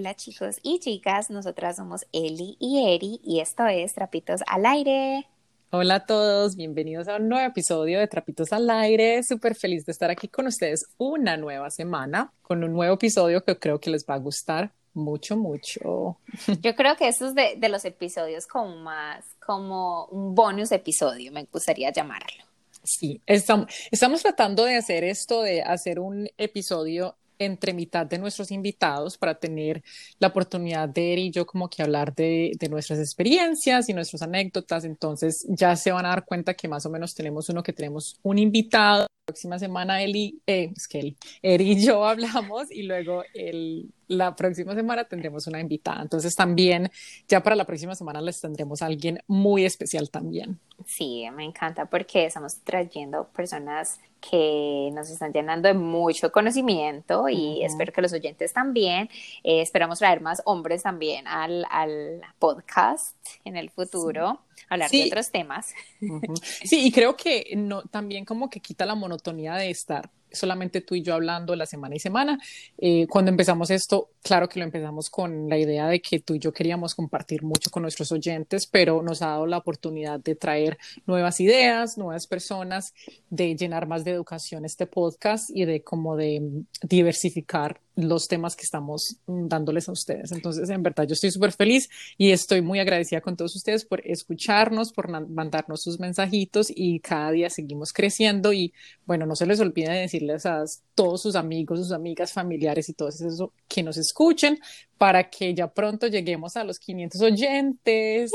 Hola chicos y chicas, nosotras somos Eli y Eri y esto es Trapitos al Aire. Hola a todos, bienvenidos a un nuevo episodio de Trapitos al Aire. Súper feliz de estar aquí con ustedes una nueva semana con un nuevo episodio que creo que les va a gustar mucho, mucho. Yo creo que eso es de, de los episodios como más, como un bonus episodio, me gustaría llamarlo. Sí, estamos, estamos tratando de hacer esto, de hacer un episodio entre mitad de nuestros invitados para tener la oportunidad de él y yo como que hablar de, nuestras experiencias y nuestras anécdotas. Entonces ya se van a dar cuenta que más o menos tenemos uno que tenemos un invitado. La próxima semana Eli, eh, es que Eri y yo hablamos y luego el, la próxima semana tendremos una invitada. Entonces también ya para la próxima semana les tendremos a alguien muy especial también. Sí, me encanta porque estamos trayendo personas que nos están llenando de mucho conocimiento y uh -huh. espero que los oyentes también. Eh, esperamos traer más hombres también al, al podcast en el futuro, sí. hablar sí. de otros temas. Uh -huh. Sí, y creo que no, también como que quita la monotonía de estar solamente tú y yo hablando la semana y semana. Eh, cuando empezamos esto, claro que lo empezamos con la idea de que tú y yo queríamos compartir mucho con nuestros oyentes, pero nos ha dado la oportunidad de traer nuevas ideas, nuevas personas, de llenar más de educación este podcast y de como de diversificar los temas que estamos dándoles a ustedes. Entonces, en verdad, yo estoy súper feliz y estoy muy agradecida con todos ustedes por escucharnos, por mandarnos sus mensajitos y cada día seguimos creciendo y bueno, no se les olvide decirles a todos sus amigos, sus amigas, familiares y todos eso que nos escuchen para que ya pronto lleguemos a los 500 oyentes.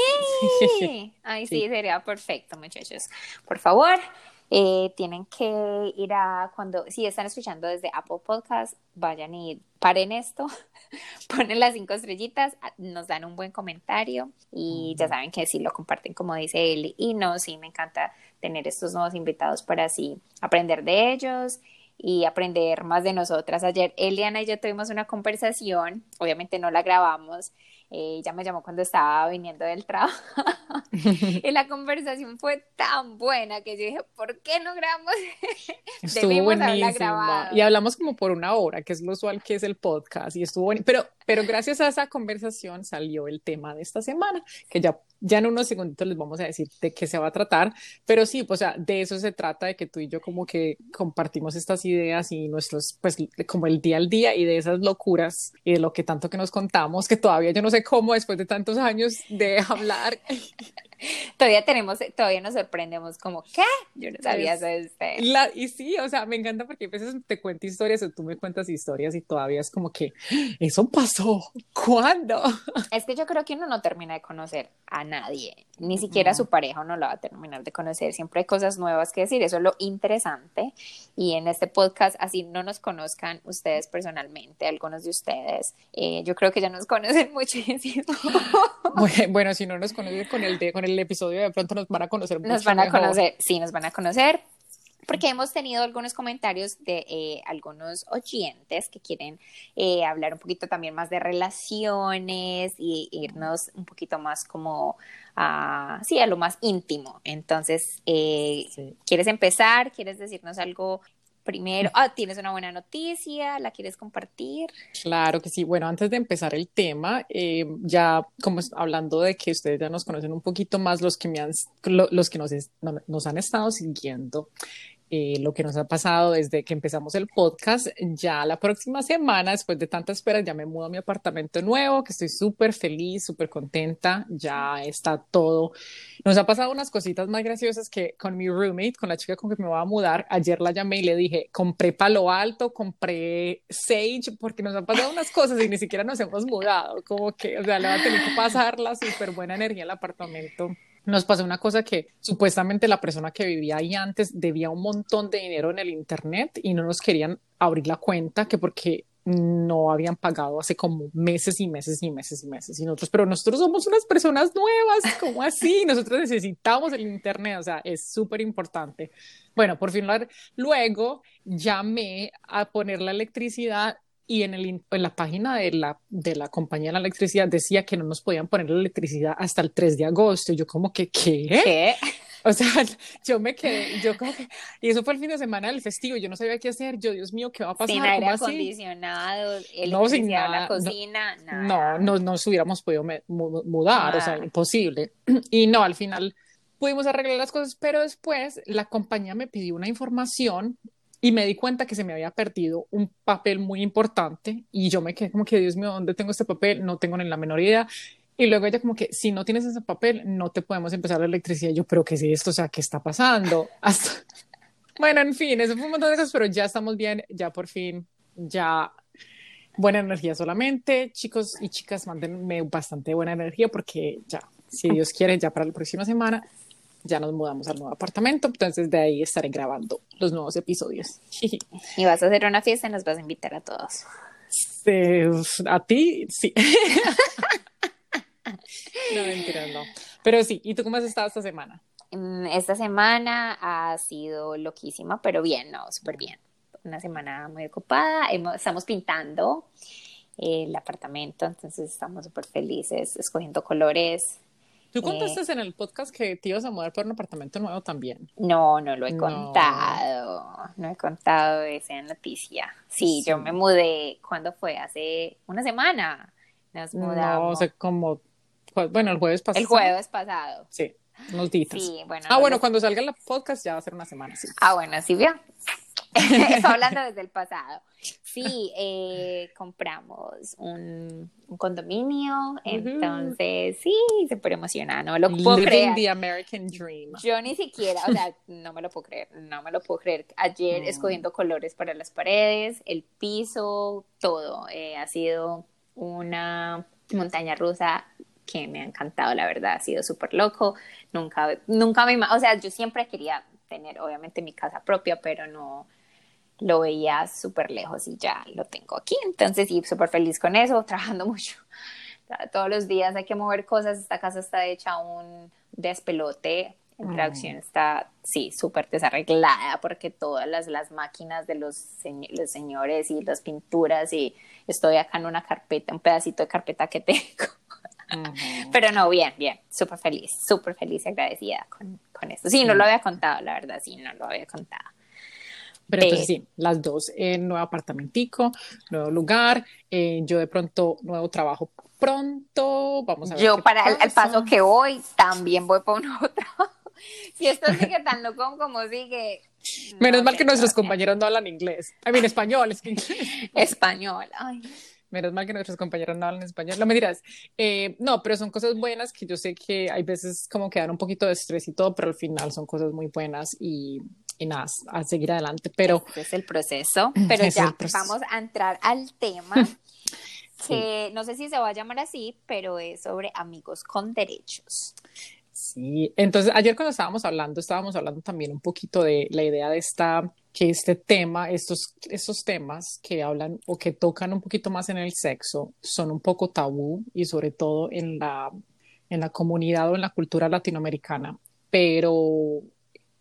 ¡Sí! Ay, sí, sí, sería perfecto, muchachos. Por favor, eh, tienen que ir a cuando, si están escuchando desde Apple Podcast, vayan y paren esto, ponen las cinco estrellitas, nos dan un buen comentario y ya saben que si lo comparten como dice él y no, sí, me encanta tener estos nuevos invitados para así aprender de ellos y aprender más de nosotras. Ayer Eliana y yo tuvimos una conversación, obviamente no la grabamos, eh, ella me llamó cuando estaba viniendo del trabajo y la conversación fue tan buena que yo dije, ¿por qué no grabamos? Estuvo buenísima. Y hablamos como por una hora, que es lo usual que es el podcast y estuvo. Pero, pero gracias a esa conversación salió el tema de esta semana, que ya, ya en unos segunditos les vamos a decir de qué se va a tratar. Pero sí, pues, o sea, de eso se trata, de que tú y yo como que compartimos estas ideas y nuestros, pues como el día al día y de esas locuras y de lo que tanto que nos contamos, que todavía yo no sé cómo después de tantos años de hablar. todavía tenemos, todavía nos sorprendemos como, ¿qué? Yo no sabía eso de usted. La, y sí, o sea, me encanta porque a veces te cuento historias o tú me cuentas historias y todavía es como que, eso pasó, ¿cuándo? Es que yo creo que uno no termina de conocer a nadie, ni siquiera a su pareja uno lo va a terminar de conocer, siempre hay cosas nuevas que decir, eso es lo interesante y en este podcast, así no nos conozcan ustedes personalmente, algunos de ustedes, eh, yo creo que ya nos conocen muchísimo. bueno, bueno, si no nos conocen con el, de, con el episodio de pronto nos van a conocer mucho Nos van a mejor. conocer, sí, nos van a conocer, porque hemos tenido algunos comentarios de eh, algunos oyentes que quieren eh, hablar un poquito también más de relaciones y irnos un poquito más como a, sí, a lo más íntimo. Entonces, eh, sí. ¿quieres empezar? ¿Quieres decirnos algo primero, ah, tienes una buena noticia, ¿la quieres compartir? Claro que sí. Bueno, antes de empezar el tema, eh, ya como hablando de que ustedes ya nos conocen un poquito más, los que, me han, los que nos, nos han estado siguiendo, eh, lo que nos ha pasado desde que empezamos el podcast. Ya la próxima semana, después de tanta espera, ya me mudo a mi apartamento nuevo, que estoy súper feliz, súper contenta. Ya está todo. Nos ha pasado unas cositas más graciosas que con mi roommate, con la chica con que me voy a mudar. Ayer la llamé y le dije, compré palo alto, compré sage, porque nos han pasado unas cosas y ni siquiera nos hemos mudado. Como que, o sea, le va a tener que pasar la súper buena energía al apartamento nos pasó una cosa que supuestamente la persona que vivía ahí antes debía un montón de dinero en el internet y no nos querían abrir la cuenta que porque no habían pagado hace como meses y meses y meses y meses y nosotros, pero nosotros somos unas personas nuevas, ¿cómo así? Nosotros necesitamos el internet, o sea, es súper importante. Bueno, por fin luego llamé a poner la electricidad y en, el, en la página de la, de la compañía de la electricidad decía que no nos podían poner la electricidad hasta el 3 de agosto. Y yo como que, ¿qué? ¿Qué? O sea, yo me quedé, yo como que, y eso fue el fin de semana del festivo, yo no sabía qué hacer, yo, Dios mío, ¿qué va a pasar? Sin aire acondicionado, no, sin nada, la cocina, no, nada. No, no nos hubiéramos podido mudar, o sea, imposible. Y no, al final pudimos arreglar las cosas, pero después la compañía me pidió una información y me di cuenta que se me había perdido un papel muy importante y yo me quedé como que, Dios mío, ¿dónde tengo este papel? No tengo ni la menor idea. Y luego ella como que, si no tienes ese papel, no te podemos empezar la electricidad. Y yo, pero ¿qué es esto? O sea, ¿qué está pasando? Hasta... Bueno, en fin, eso fue un montón de cosas, pero ya estamos bien, ya por fin, ya buena energía solamente. Chicos y chicas, mándenme bastante buena energía porque ya, si Dios quiere, ya para la próxima semana ya nos mudamos al nuevo apartamento, entonces de ahí estaré grabando los nuevos episodios. Y vas a hacer una fiesta y nos vas a invitar a todos. a ti, sí. No, mentira, no. Pero sí, ¿y tú cómo has estado esta semana? Mm, esta semana ha sido loquísima, pero bien, no, súper bien. Una semana muy ocupada, estamos pintando el apartamento, entonces estamos súper felices, escogiendo colores. ¿Tú contaste eh, en el podcast que te ibas a mudar por un apartamento nuevo también? No, no lo he contado. No he contado esa noticia. Sí, yo me mudé, ¿cuándo fue? Hace una semana. Nos mudamos. No, o sea, como bueno, el jueves pasado. El jueves pasado. Sí, unos días. Sí, bueno. Ah, bueno, cuando salga el podcast ya va a ser una semana, sí. Ah, bueno, sí, bien. Estoy hablando desde el pasado. Sí, eh, compramos un, un condominio, entonces sí, se puede emocionar, no lo puedo Living creer. the American Dream. Yo ni siquiera, o sea, no me lo puedo creer, no me lo puedo creer. Ayer escogiendo colores para las paredes, el piso, todo, eh, ha sido una montaña rusa que me ha encantado, la verdad, ha sido súper loco. Nunca, nunca me, o sea, yo siempre quería tener, obviamente, mi casa propia, pero no lo veía súper lejos y ya lo tengo aquí. Entonces, sí, súper feliz con eso, trabajando mucho. Todos los días hay que mover cosas. Esta casa está hecha un despelote. En traducción está, sí, súper desarreglada porque todas las, las máquinas de los, los señores y las pinturas y estoy acá en una carpeta, un pedacito de carpeta que tengo pero no, bien, bien, súper feliz, súper feliz y agradecida con, con esto. Sí, no lo había contado, la verdad, sí, no lo había contado. Pero entonces sí, las dos, en nuevo apartamentico, nuevo lugar, eh, yo de pronto nuevo trabajo pronto, vamos a ver. Yo para el, paso que voy, también voy para un trabajo. Si esto sigue tan loco como sigue. Menos mal que nuestros compañeros no hablan inglés. I mean, español, es que inglés. Español, ay. Menos mal que nuestros compañeros no hablan español. No me dirás. Eh, no, pero son cosas buenas que yo sé que hay veces como que dan un poquito de estrés y todo, pero al final son cosas muy buenas y, y nada, a seguir adelante. Pero este es el proceso. Pero ya vamos a entrar al tema. que no sé si se va a llamar así, pero es sobre amigos con derechos. Sí, entonces ayer cuando estábamos hablando, estábamos hablando también un poquito de la idea de esta que este tema, estos, estos temas que hablan o que tocan un poquito más en el sexo son un poco tabú y sobre todo en la, en la comunidad o en la cultura latinoamericana, pero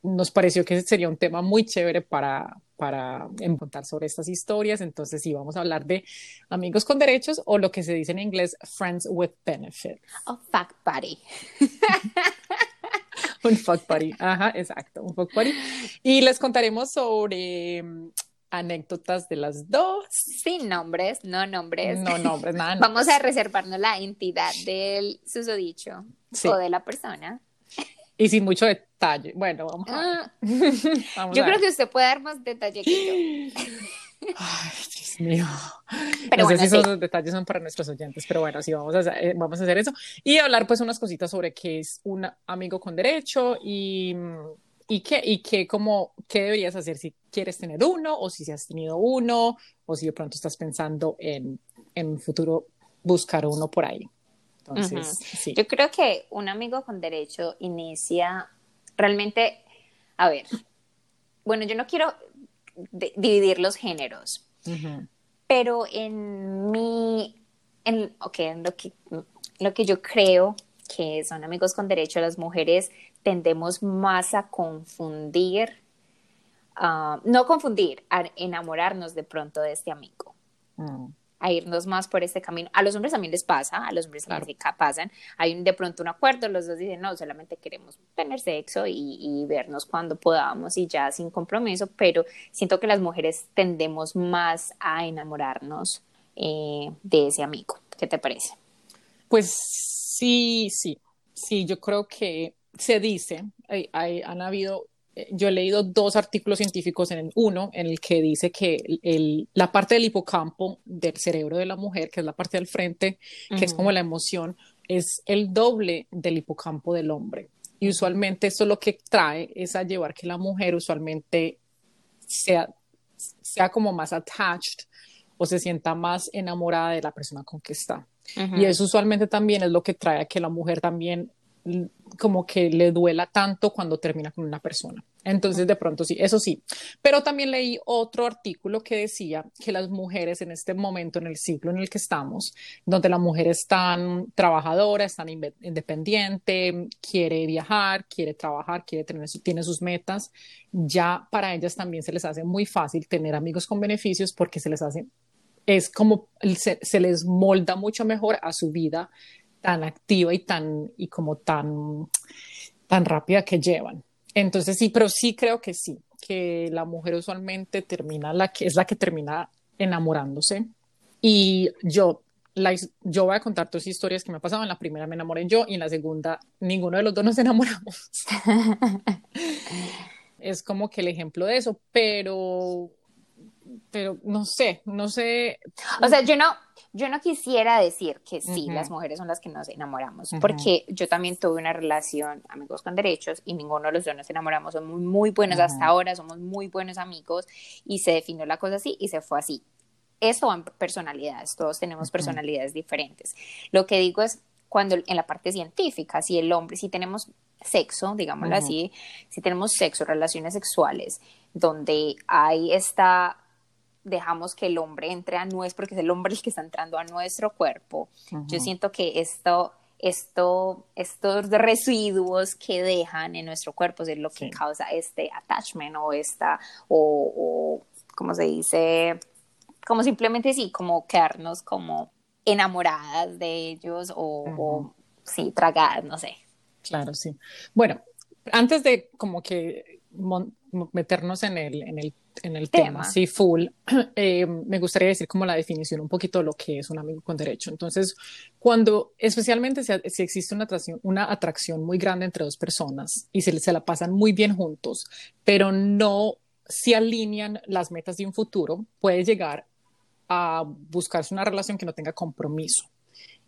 nos pareció que sería un tema muy chévere para, para contar sobre estas historias. Entonces, sí, vamos a hablar de amigos con derechos o lo que se dice en inglés, friends with benefits. O fuck buddy. un fuck party. Ajá, exacto, un fuck party. Y les contaremos sobre mm, anécdotas de las dos. Sin nombres, no nombres. No nombres, nada. Vamos a reservarnos la entidad del susodicho o de la persona. Y sin mucho detalle. Bueno, vamos a ver. Ah, yo creo que usted puede dar más detalle que yo. Ay, Dios mío. no sé si esos detalles son para nuestros oyentes, pero bueno, sí, vamos a, hacer, eh, vamos a hacer eso. Y hablar pues unas cositas sobre qué es un amigo con derecho y, y qué, y qué, como, qué deberías hacer si quieres tener uno o si has tenido uno o si de pronto estás pensando en, en futuro buscar uno por ahí. Entonces, sí. Yo creo que un amigo con derecho inicia realmente, a ver, bueno, yo no quiero dividir los géneros. Pero en mi, en, okay, en lo, que, lo que yo creo que son amigos con derecho, las mujeres tendemos más a confundir, uh, no confundir, a enamorarnos de pronto de este amigo. Mm. A irnos más por este camino. A los hombres también les pasa, a los hombres también se pasan. Hay de pronto un acuerdo, los dos dicen, no, solamente queremos tener sexo y, vernos cuando podamos y ya sin compromiso, pero siento que las mujeres tendemos más a enamorarnos eh, de ese amigo. ¿Qué te parece? Pues sí, sí, sí, yo creo que se dice, hay, han habido yo he leído dos artículos científicos en uno en el que dice que el, la parte del hipocampo del cerebro de la mujer, que es la parte del frente, que es como la emoción, es el doble del hipocampo del hombre. Y usualmente esto lo que trae es a llevar que la mujer usualmente sea, sea como más attached o se sienta más enamorada de la persona con que está. Y eso usualmente también es lo que trae a que la mujer también como que le duela tanto cuando termina con una persona. Entonces, de pronto sí, eso sí. Pero también leí otro artículo que decía que las mujeres en este momento, en el ciclo en el que estamos, donde la mujer es tan trabajadora, tan independiente, quiere viajar, quiere trabajar, quiere tener, tiene sus metas, ya para ellas también se les hace muy fácil tener amigos con beneficios porque se les hace, es como, se les molda mucho mejor a su vida tan activa y tan, y como tan, tan rápida que llevan. Entonces sí, pero sí creo que sí, que la mujer usualmente termina, la que es la que termina enamorándose. Y yo, la, yo voy a contar dos historias que me pasaban. En la primera me enamoré yo y en la segunda ninguno de los dos nos enamoramos. es como que el ejemplo de eso, pero, pero no sé, no sé. O sea, yo no, yo no quisiera decir que sí, las mujeres son las que nos enamoramos, porque yo también tuve una relación, amigos con derechos, y ninguno de los dos nos enamoramos, somos muy, muy buenos hasta ahora, somos muy buenos amigos, y se definió la cosa así y se fue así. Eso en personalidades, todos tenemos personalidades diferentes. Lo que digo es, cuando en la parte científica, si el hombre, si tenemos sexo, digámoslo así, si tenemos sexo, relaciones sexuales, donde hay esta dejamos que el hombre entre a nuestro, porque es el hombre el que está entrando a nuestro cuerpo. Yo siento que esto, esto, estos residuos que dejan en nuestro cuerpo es lo que causa este attachment o esta, o, o, como se dice, como simplemente sí, como quedarnos como enamoradas de ellos o, o sí, tragadas, no sé. Claro, sí. Bueno, antes de como que meternos en el, en el en el tema, sí, full, eh, me gustaría decir como la definición un poquito de lo que es un amigo con derecho. Entonces, cuando, especialmente si, existe una atracción, una atracción muy grande entre dos personas y se, se la pasan muy bien juntos, pero no se alinean las metas de un futuro, puede llegar a buscarse una relación que no tenga compromiso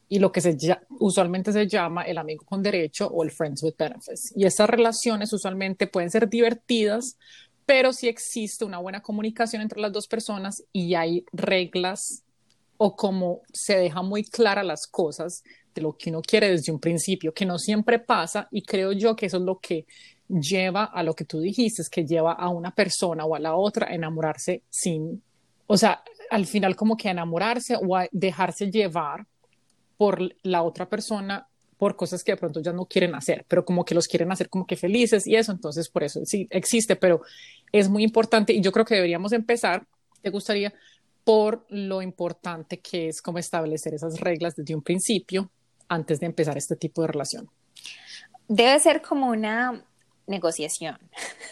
y lo que se usualmente se llama el amigo con derecho o el friends with benefits. Y estas relaciones usualmente pueden ser divertidas, pero si existe una buena comunicación entre las dos personas y hay reglas o como se deja muy clara las cosas de lo que uno quiere desde un principio, que no siempre pasa y creo yo que eso es lo que lleva a lo que tú dijiste, es que lleva a una persona o a la otra a enamorarse sin, o sea, al final como que enamorarse o a dejarse llevar por la otra persona por cosas que de pronto ya no quieren hacer, pero como que los quieren hacer como que felices y eso, entonces por eso sí existe, pero es muy importante y yo creo que deberíamos empezar, ¿te gustaría? Por lo importante que es como establecer esas reglas desde un principio antes de empezar este tipo de relación. Debe ser como una negociación.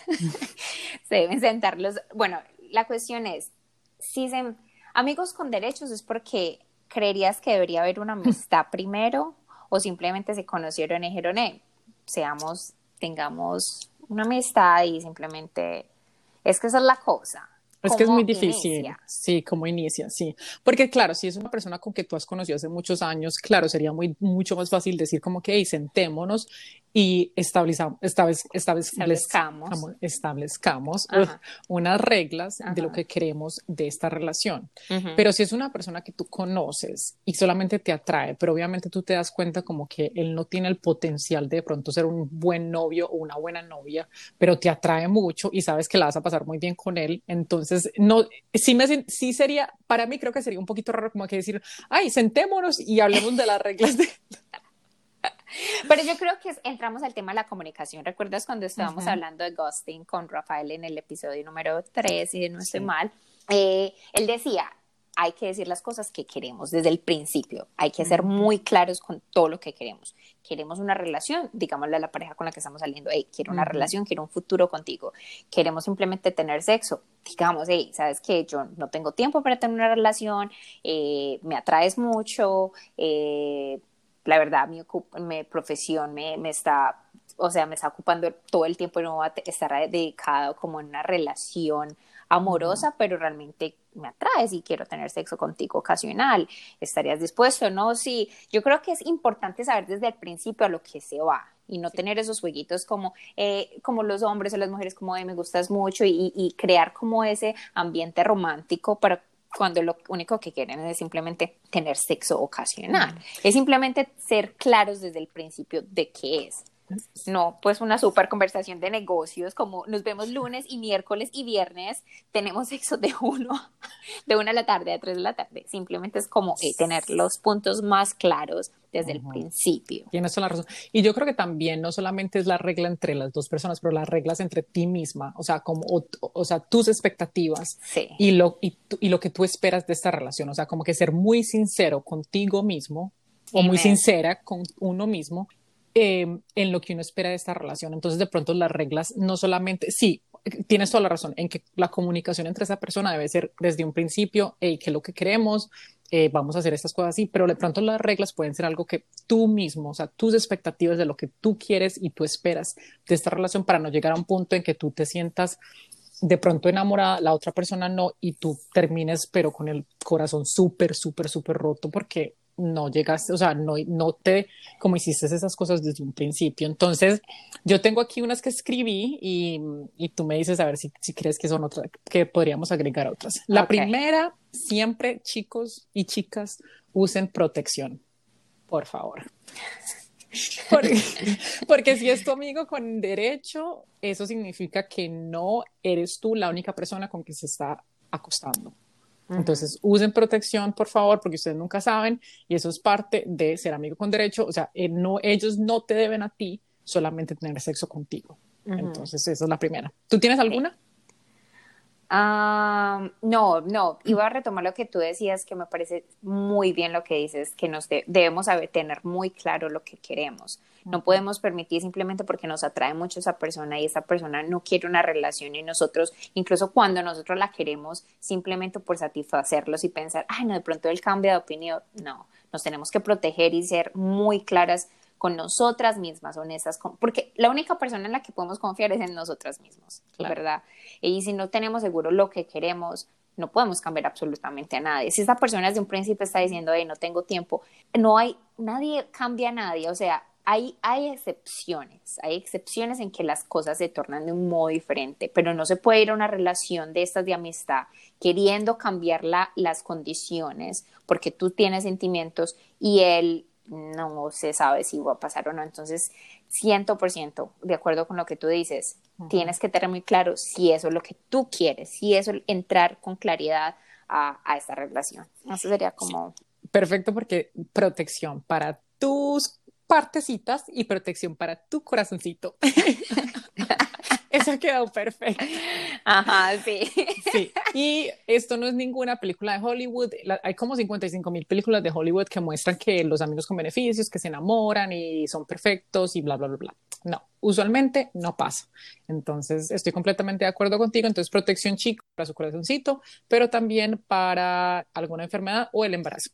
se deben sentar los, bueno, la cuestión es, si se, amigos con derechos es porque creerías que debería haber una amistad primero o simplemente se conocieron y dijeron, eh, seamos, tengamos una amistad y simplemente, es que esa es la cosa. Es que es muy difícil, sí, como inicia, sí. Porque claro, si es una persona con que tú has conocido hace muchos años, claro, sería muy, mucho más fácil decir como que, hey, sentémonos y establezcamos, establezcamos, establezcamos unas reglas de lo que queremos de esta relación. Pero si es una persona que tú conoces y solamente te atrae, pero obviamente tú te das cuenta como que él no tiene el potencial de, de pronto ser un buen novio o una buena novia, pero te atrae mucho y sabes que la vas a pasar muy bien con él, entonces no, sí, me, sí sería, para mí creo que sería un poquito raro como que decir, ay, sentémonos y hablemos de las reglas de... Pero yo creo que entramos al tema de la comunicación. ¿Recuerdas cuando estábamos hablando de ghosting con Rafael en el episodio número 3 y no estoy mal? Eh, él decía, hay que decir las cosas que queremos desde el principio. Hay que ser muy claros con todo lo que queremos. Queremos una relación, digámosle a la pareja con la que estamos saliendo, hey, quiero una relación, quiero un futuro contigo. Queremos simplemente tener sexo. Digamos, hey, sabes que yo no tengo tiempo para tener una relación, eh, me atraes mucho, eh, la verdad, mi, mi profesión me, me está o sea, me está ocupando todo el tiempo y no va a estar dedicado como en una relación amorosa, pero realmente me atraes y quiero tener sexo contigo ocasional. ¿Estarías dispuesto? No, sí. Yo creo que es importante saber desde el principio a lo que se va y no tener esos jueguitos como, eh, como los hombres o las mujeres como de me gustas mucho y, y crear como ese ambiente romántico para cuando lo único que quieren es simplemente tener sexo ocasional. Es simplemente ser claros desde el principio de qué es. No, pues una super conversación de negocios, como nos vemos lunes y miércoles y viernes, tenemos sexo de uno, de una de la tarde a tres de la tarde. Simplemente es como eh, tener los puntos más claros desde el principio. Tienes toda la razón. Y yo creo que también no solamente es la regla entre las dos personas, pero las reglas entre ti misma, o sea, como, o, sea, tus expectativas y, lo, y, y, lo que tú esperas de esta relación, o sea, como que ser muy sincero contigo mismo o muy sincera con uno mismo Em, en lo que uno espera de esta relación. Entonces, de pronto las reglas no solamente, sí, tienes toda la razón en que la comunicación entre esa persona debe ser desde un principio, hey, ¿qué es lo que queremos? Eh, vamos a hacer estas cosas así, pero de pronto las reglas pueden ser algo que tú mismo, o sea, tus expectativas de lo que tú quieres y tú esperas de esta relación para no llegar a un punto en que tú te sientas de pronto enamorada, la otra persona no, y tú termines, pero con el corazón súper, súper, súper roto porque no llegaste, o sea, no, no te, como hiciste esas cosas desde un principio. Entonces, yo tengo aquí unas que escribí y, y tú me dices a ver si, si, crees que son otras, que podríamos agregar otras. La primera, siempre chicos y chicas usen protección, por favor. Porque, porque, si es tu amigo con derecho, eso significa que no eres tú la única persona con que se está acostando. Entonces, usen protección, por favor, porque ustedes nunca saben y eso es parte de ser amigo con derecho. O sea, eh, no, ellos no te deben a ti solamente tener sexo contigo. Entonces, esa es la primera. ¿Tú tienes alguna? No, no, iba a retomar lo que tú decías, que me parece muy bien lo que dices, que nos debemos saber, tener muy claro lo que queremos. No podemos permitir simplemente porque nos atrae mucho esa persona y esa persona no quiere una relación y nosotros, incluso cuando nosotros la queremos, simplemente por satisfacerlos y pensar, ay, no, de pronto él cambia de opinión. No, nos tenemos que proteger y ser muy claras con nosotras mismas, honestas, porque la única persona en la que podemos confiar es en nosotras mismas, ¿verdad? Y si no tenemos seguro lo que queremos, no podemos cambiar absolutamente a nadie. Si esta persona desde un principio está diciendo, hey, no tengo tiempo, no hay, nadie cambia a nadie, o sea, hay, hay excepciones, hay excepciones en que las cosas se tornan de un modo diferente, pero no se puede ir a una relación de estas de amistad queriendo cambiar las condiciones porque tú tienes sentimientos y él no se sabe si va a pasar o no. Entonces, 100% de acuerdo con lo que tú dices, tienes que tener muy claro si eso es lo que tú quieres, si eso es entrar con claridad a, a esta relación. Eso sería como... Perfecto, porque protección para tus partecitas y protección para tu corazoncito. Eso ha quedado perfecto. Ajá, sí. Sí. Y esto no es ninguna película de Hollywood. hay como 55 mil películas de Hollywood que muestran que los amigos con beneficios, que se enamoran y son perfectos y bla, bla, bla, bla. No, usualmente no pasa. Entonces, estoy completamente de acuerdo contigo. Entonces, protección chico para su corazoncito, pero también para alguna enfermedad o el embarazo.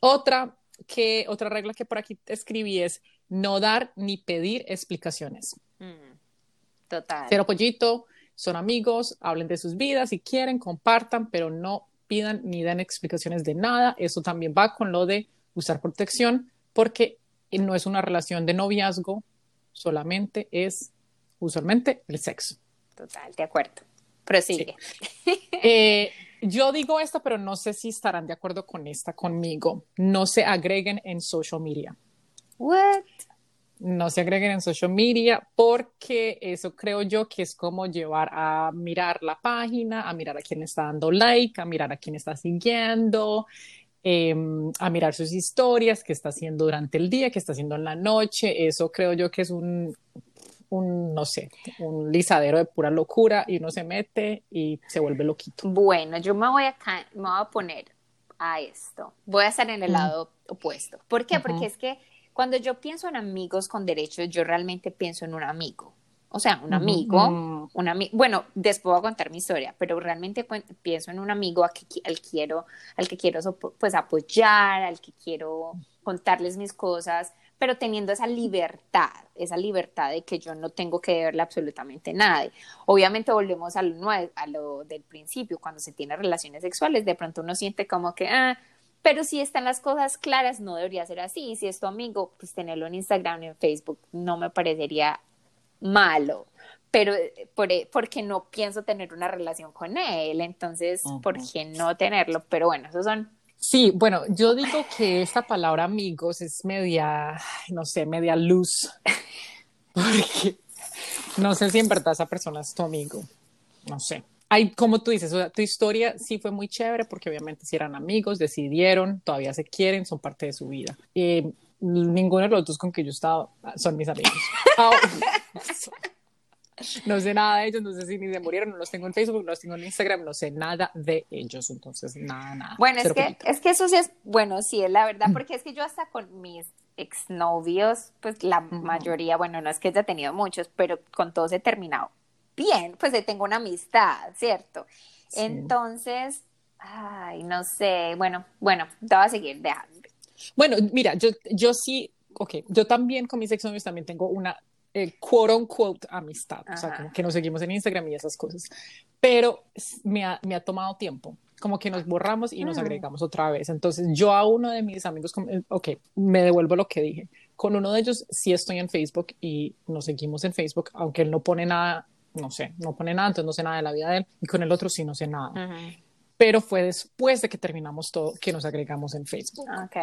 Otra que, otra regla que por aquí escribí es no dar ni pedir explicaciones. Mm. Total. Cero pollito, son amigos, hablen de sus vidas si quieren, compartan, pero no pidan ni den explicaciones de nada. Eso también va con lo de usar protección, porque no es una relación de noviazgo, solamente es usualmente el sexo. Total, de acuerdo. Prosigue. Eh, yo digo esto, pero no sé si estarán de acuerdo con esta conmigo. No se agreguen en social media. What? No se agreguen en social media porque eso creo yo que es como llevar a mirar la página, a mirar a quién está dando like, a mirar a quién está siguiendo, em, a mirar sus historias, qué está haciendo durante el día, qué está haciendo en la noche. Eso creo yo que es un, un, no sé, un lisadero de pura locura y uno se mete y se vuelve loquito. Bueno, yo me voy a, me voy a poner a esto. Voy a estar en el lado opuesto. ¿Por qué? Porque es que cuando yo pienso en amigos con derechos, yo realmente pienso en un amigo. O sea, un amigo, mm. un amigo, bueno, después voy a contar mi historia, pero realmente pienso en un amigo al que, quiero, al que quiero pues apoyar, al que quiero contarles mis cosas, pero teniendo esa libertad, esa libertad de que yo no tengo que deberle absolutamente nada. Obviamente volvemos a lo, a lo del principio, cuando se tiene relaciones sexuales, de pronto uno siente como que, ah, pero si están las cosas claras, no debería ser así. Si es tu amigo, pues tenerlo en Instagram y en Facebook no me parecería malo, pero eh, por, eh, porque no pienso tener una relación con él, entonces, ¿por qué no tenerlo? Pero bueno, esos son... Sí, bueno, yo digo que esta palabra amigos es media, no sé, media luz, porque no sé si en verdad esa persona es tu amigo, no sé. Hay, como tú dices, tu historia sí fue muy chévere porque obviamente si eran amigos, decidieron, todavía se quieren, son parte de su vida. Eh, ninguno de los dos con que yo he estado son mis amigos. Ah, no sé nada de ellos, no sé si ni se murieron, no los tengo en Facebook, no los tengo en Instagram, no sé nada de ellos, entonces nada, nada. Bueno, es que, es que eso sí es, bueno, sí es la verdad, porque es que yo hasta con mis exnovios, pues la mayoría, bueno, no es que haya tenido muchos, pero con todos he terminado bien, pues tengo una amistad, ¿cierto? Entonces, ay, no sé, bueno, bueno, te voy a seguir dejando. Bueno, mira, yo, yo sí, ok, yo también con mis exnovios también tengo una eh, quote unquote amistad, o sea, como que nos seguimos en Instagram y esas cosas, pero me ha, me ha tomado tiempo, como que nos borramos y nos mm. agregamos otra vez. Entonces, yo a uno de mis amigos, eh, ok, me devuelvo lo que dije. Con uno de ellos sí estoy en Facebook y nos seguimos en Facebook, aunque él no pone nada, no sé, no pone nada, entonces no sé nada de la vida de él, y con el otro sí no sé nada. Pero fue después de que terminamos todo que nos agregamos en Facebook. Ok.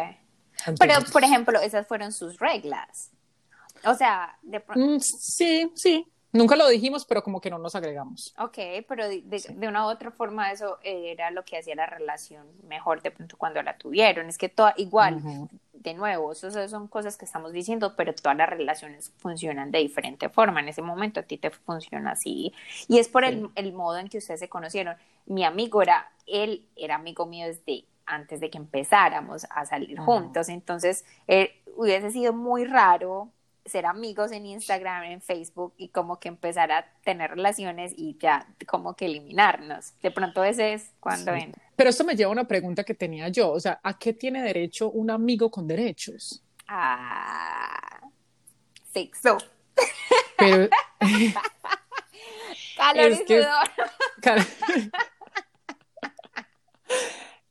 Pero, por ejemplo, esas fueron sus reglas. O sea, de pronto. Mm, sí, sí. Nunca lo dijimos, pero como que no nos agregamos. Ok, pero de, una u otra forma eso era lo que hacía la relación mejor de pronto cuando la tuvieron. Es que toda, igual, de nuevo, eso, son cosas que estamos diciendo, pero todas las relaciones funcionan de diferente forma. En ese momento a ti te funciona así. Y es por el, el modo en que ustedes se conocieron. Mi amigo era, él era amigo mío desde antes de que empezáramos a salir juntos. Entonces, eh, hubiese sido muy raro ser amigos en Instagram, en Facebook y como que empezar a tener relaciones y ya como que eliminarnos. De pronto ese es cuando ven. Pero esto me lleva a una pregunta que tenía yo, o sea, ¿a qué tiene derecho un amigo con derechos? Ah, sexo. Pero... Calor y sudor.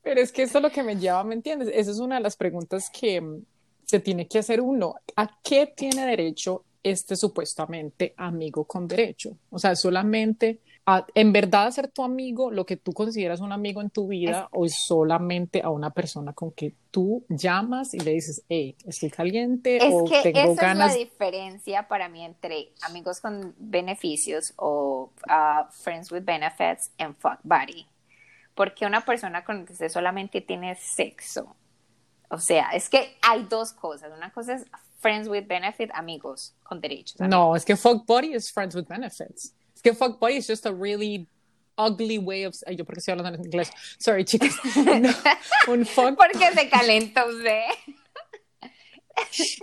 Pero es que eso es lo que me lleva, ¿me entiendes? Esa es una de las preguntas que se tiene que hacer uno. ¿A qué tiene derecho este supuestamente amigo con derecho? O sea, solamente a, en verdad ser tu amigo lo que tú consideras un amigo en tu vida o solamente a una persona con que tú llamas y le dices, hey, estoy caliente es o que tengo esa ganas. Es la diferencia para mí entre amigos con beneficios o uh, friends with benefits and fuck buddy porque una persona con la que usted solamente tiene sexo, o sea, es que hay dos cosas. Una cosa es friends with benefits, amigos con derechos. No, es que fuck buddy es friends with benefits. Es que fuck buddy es just a really ugly way of... Ay, yo porque estoy hablando en inglés. Sorry, chicas. un fuck... Porque se calentó usted.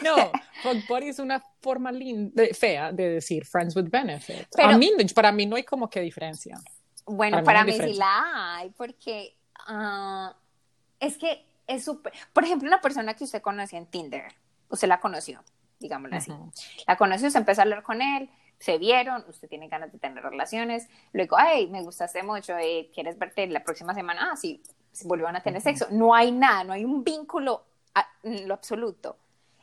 No, fuck buddy es una forma linda, fea de decir friends with benefits. a mí, para mí no hay como que diferencia. Bueno, para, mí, sí la hay, porque ah, es que es súper. Por ejemplo, una persona que usted conoció en Tinder, usted la conoció, digámoslo así. La conoció, usted empezó a hablar con él, se vieron, usted tiene ganas de tener relaciones, luego, ay, me gustaste mucho, eh, ¿quieres verte la próxima semana? Ah, sí, volvieron a tener sexo. No hay nada, no hay un vínculo en lo absoluto.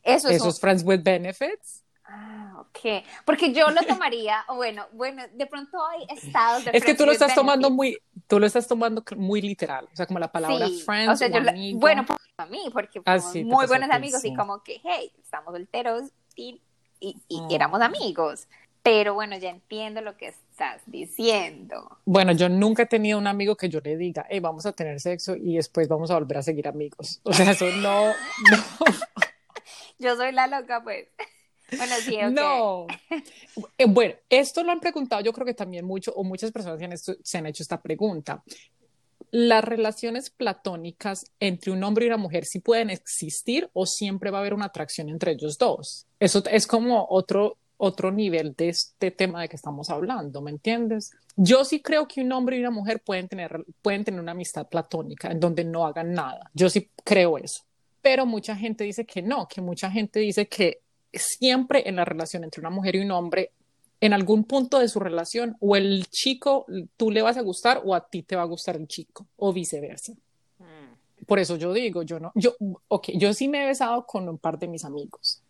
Eso ¿Esos friends with benefits? Ah, ok. Porque yo lo tomaría, bueno, bueno, de pronto hay estados de Es que tú lo estás tomando muy, tú lo estás tomando muy literal, o sea, como la palabra friends o, Bueno, para mí, porque ah, muy buenos amigos y como que, hey, estamos solteros y, y, ah. éramos amigos. Pero bueno, ya entiendo lo que estás diciendo. Bueno, yo nunca he tenido un amigo que yo le diga, hey, vamos a tener sexo y después vamos a volver a seguir amigos. O sea, eso no, no. yo soy la loca, pues. Bueno, sí, No. Eh, bueno, esto lo han preguntado yo creo que también mucho, o muchas personas se han, se han hecho esta pregunta. las relaciones platónicas entre un hombre y una mujer sí pueden existir o siempre va a haber una atracción entre ellos dos. Eso es como otro, otro nivel de este tema de que estamos hablando, ¿me entiendes? Yo sí creo que un hombre y una mujer pueden tener, pueden tener una amistad platónica en donde no hagan nada. Yo sí creo eso. Pero mucha gente dice que no, que mucha gente dice que siempre en la relación entre una mujer y un hombre en algún punto de su relación o el chico tú le vas a gustar o a ti te va a gustar el chico o viceversa. Mm. Por eso yo digo, yo no, yo, ok, yo sí me he besado con un par de mis amigos.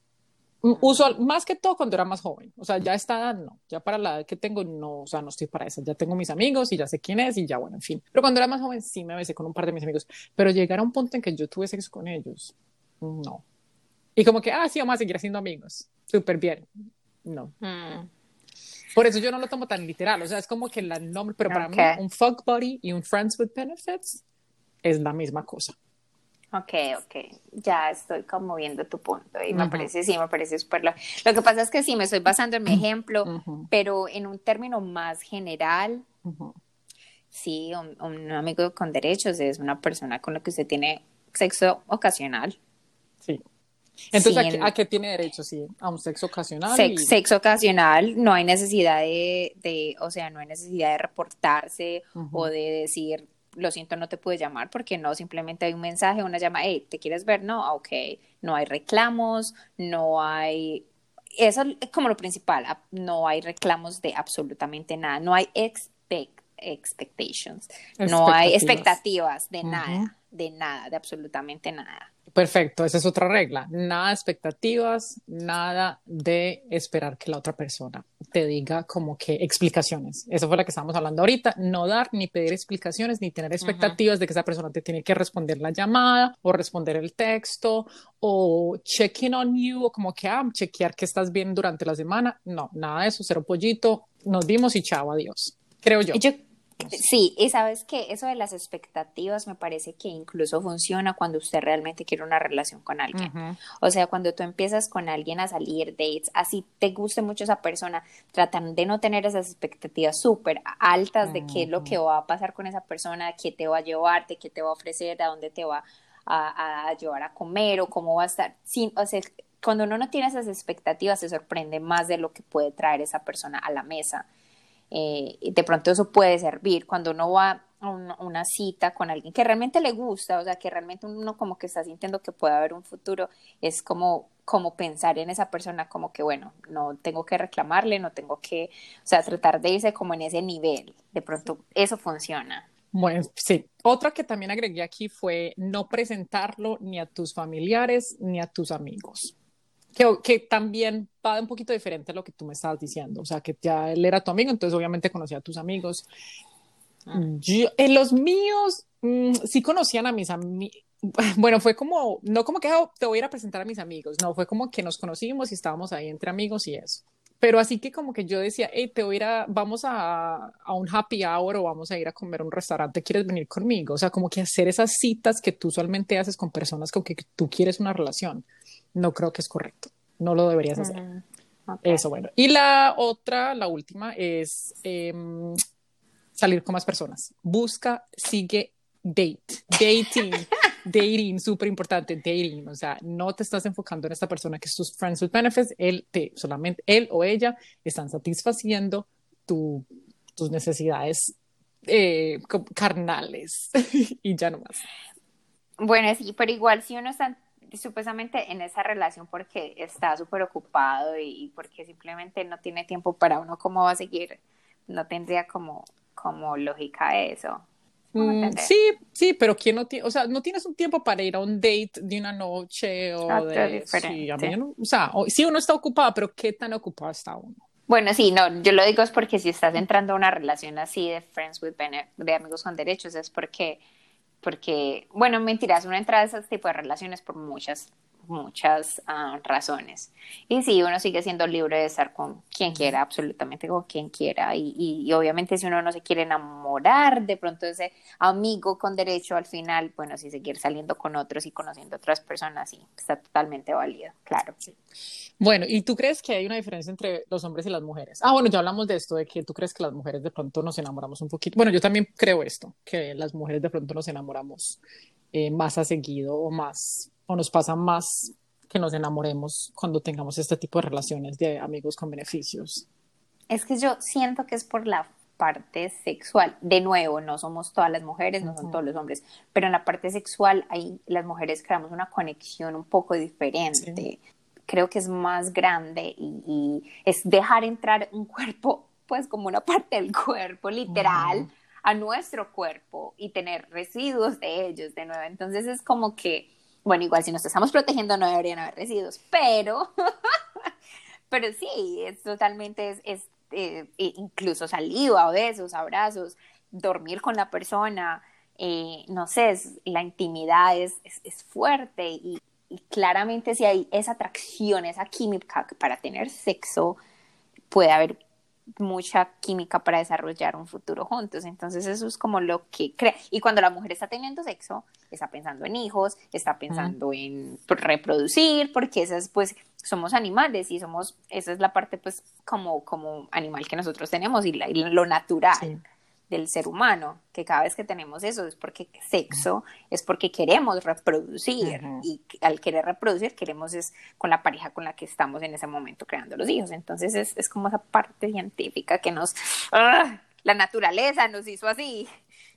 Mm. Usual, más que todo cuando era más joven, o sea, ya esta edad no, ya para la edad que tengo no, o sea, no estoy para eso, ya tengo mis amigos y ya sé quién es y ya, bueno, en fin. Pero cuando era más joven sí me besé con un par de mis amigos, pero llegar a un punto en que yo tuve sexo con ellos, no. Y como que, ah, sí, vamos a seguir siendo amigos, súper bien, no. Mm. Por eso yo no lo tomo tan literal, o sea, es como que el nombre, pero para mí un fuck buddy y un friends with benefits es la misma cosa. Ok, ok, ya estoy como viendo tu punto y me parece, sí, me parece súper... Lo... lo que pasa es que sí, me estoy basando en mi ejemplo, pero en un término más general, sí, un, amigo con derechos es una persona con la que usted tiene sexo ocasional. Sí. Entonces, ¿a, qué, tiene derecho? Sí, a un sexo ocasional. Sexo ocasional, no hay necesidad de, o sea, no hay necesidad de reportarse o de decir, lo siento, no te pude llamar, porque no, simplemente hay un mensaje, una llamada, hey, ¿te quieres ver? No, ok, no hay reclamos, no hay, eso es como lo principal, no hay reclamos de absolutamente nada, no hay expect, expectations, no hay expectativas de nada, de nada, de absolutamente nada. Perfecto, esa es otra regla. Nada de expectativas, nada de esperar que la otra persona te diga como que explicaciones. Eso fue la que estábamos hablando ahorita. No dar ni pedir explicaciones ni tener expectativas de que esa persona te tiene que responder la llamada o responder el texto o check-in on you o como que, ah, chequear que estás bien durante la semana. No, nada de eso, cero pollito. Nos vimos y chao, adiós. Creo yo. yo Sí, y sabes que eso de las expectativas me parece que incluso funciona cuando usted realmente quiere una relación con alguien. O sea, cuando tú empiezas con alguien a salir dates, así te guste mucho esa persona, tratan de no tener esas expectativas súper altas de qué es lo que va a pasar con esa persona, qué te va a llevar, de qué te va a ofrecer, a dónde te va a, llevar a comer o cómo va a estar. Sin, o sea, cuando uno no tiene esas expectativas se sorprende más de lo que puede traer esa persona a la mesa. Eh, de pronto eso puede servir cuando uno va a una, cita con alguien que realmente le gusta, o sea, que realmente uno como que está sintiendo que puede haber un futuro, es como, como pensar en esa persona como que, bueno, no tengo que reclamarle, no tengo que, o sea, tratar de irse como en ese nivel. De pronto eso funciona. Bueno, sí. Otra que también agregué aquí fue no presentarlo ni a tus familiares ni a tus amigos que, también va un poquito diferente a lo que tú me estabas diciendo, o sea, que ya él era tu amigo, entonces obviamente conocía a tus amigos. Ah. en los míos mm, sí conocían a mis amigos, bueno, fue como, no como que oh, te voy a ir a presentar a mis amigos, no, fue como que nos conocimos y estábamos ahí entre amigos y eso. Pero así que como que yo decía, hey, te voy a ir a, vamos a, a un happy hour o vamos a ir a comer a un restaurante, ¿quieres venir conmigo? O sea, como que hacer esas citas que tú usualmente haces con personas con que tú quieres una relación no creo que es correcto. No lo deberías hacer. Mm, Eso, bueno. Y la otra, la última, es em, salir con más personas. Busca, sigue, date. Dating. dating, súper importante, dating. O sea, no te estás enfocando en esta persona que es tus friends with benefits. Él, te, solamente él o ella están satisfaciendo tu, tus necesidades eh, carnales y ya no más. Bueno, sí, pero igual si uno está supuestamente en esa relación porque está súper ocupado y, porque simplemente no tiene tiempo para uno, ¿cómo va a seguir? No tendría como, como lógica eso. Mm, sí, sí, pero ¿quién no tiene, o sea, no tienes un tiempo para ir a un date de una noche o de, sí, a mí o sea, sí uno está ocupado, pero ¿qué tan ocupado está uno? Bueno, sí, no, yo lo digo es porque si estás entrando a una relación así de friends with de amigos con derechos, es porque porque, bueno, mentiras, uno entra a ese tipo de relaciones por muchas, muchas ah, razones. Y sí, uno sigue siendo libre de estar con quien quiera, absolutamente con quien quiera. Y, obviamente si uno no se quiere enamorar, de pronto ese amigo con derecho al final, bueno, si seguir saliendo con otros y conociendo otras personas, sí, está totalmente válido, claro. Bueno, ¿y tú crees que hay una diferencia entre los hombres y las mujeres? Ah, bueno, ya hablamos de esto, de que tú crees que las mujeres de pronto nos enamoramos un poquito. Bueno, yo también creo esto, que las mujeres de pronto nos enamoramos eh, más a seguido o más o nos pasa más que nos enamoremos cuando tengamos este tipo de relaciones de amigos con beneficios? Es que yo siento que es por la parte sexual. De nuevo, no somos todas las mujeres, no son todos los hombres, pero en la parte sexual ahí las mujeres creamos una conexión un poco diferente. Creo que es más grande y, es dejar entrar un cuerpo, pues como una parte del cuerpo, literal, a nuestro cuerpo y tener residuos de ellos de nuevo. Entonces es como que bueno, igual si nos estamos protegiendo no deberían haber residuos, pero, pero sí, es totalmente, es, eh, incluso saliva besos, abrazos, dormir con la persona, eh, no sé, la intimidad es, es, fuerte y, y, claramente si hay esa atracción, esa química para tener sexo, puede haber mucha química para desarrollar un futuro juntos. Entonces eso es como lo que crea. Y cuando la mujer está teniendo sexo, está pensando en hijos, está pensando en reproducir, porque esas pues somos animales y somos, esa es la parte pues como, como animal que nosotros tenemos y, lo natural del ser humano, que cada vez que tenemos eso es porque sexo, es porque queremos reproducir y al querer reproducir queremos es con la pareja con la que estamos en ese momento creando los hijos. Entonces es, es como esa parte científica que nos, ¡ah! la naturaleza nos hizo así.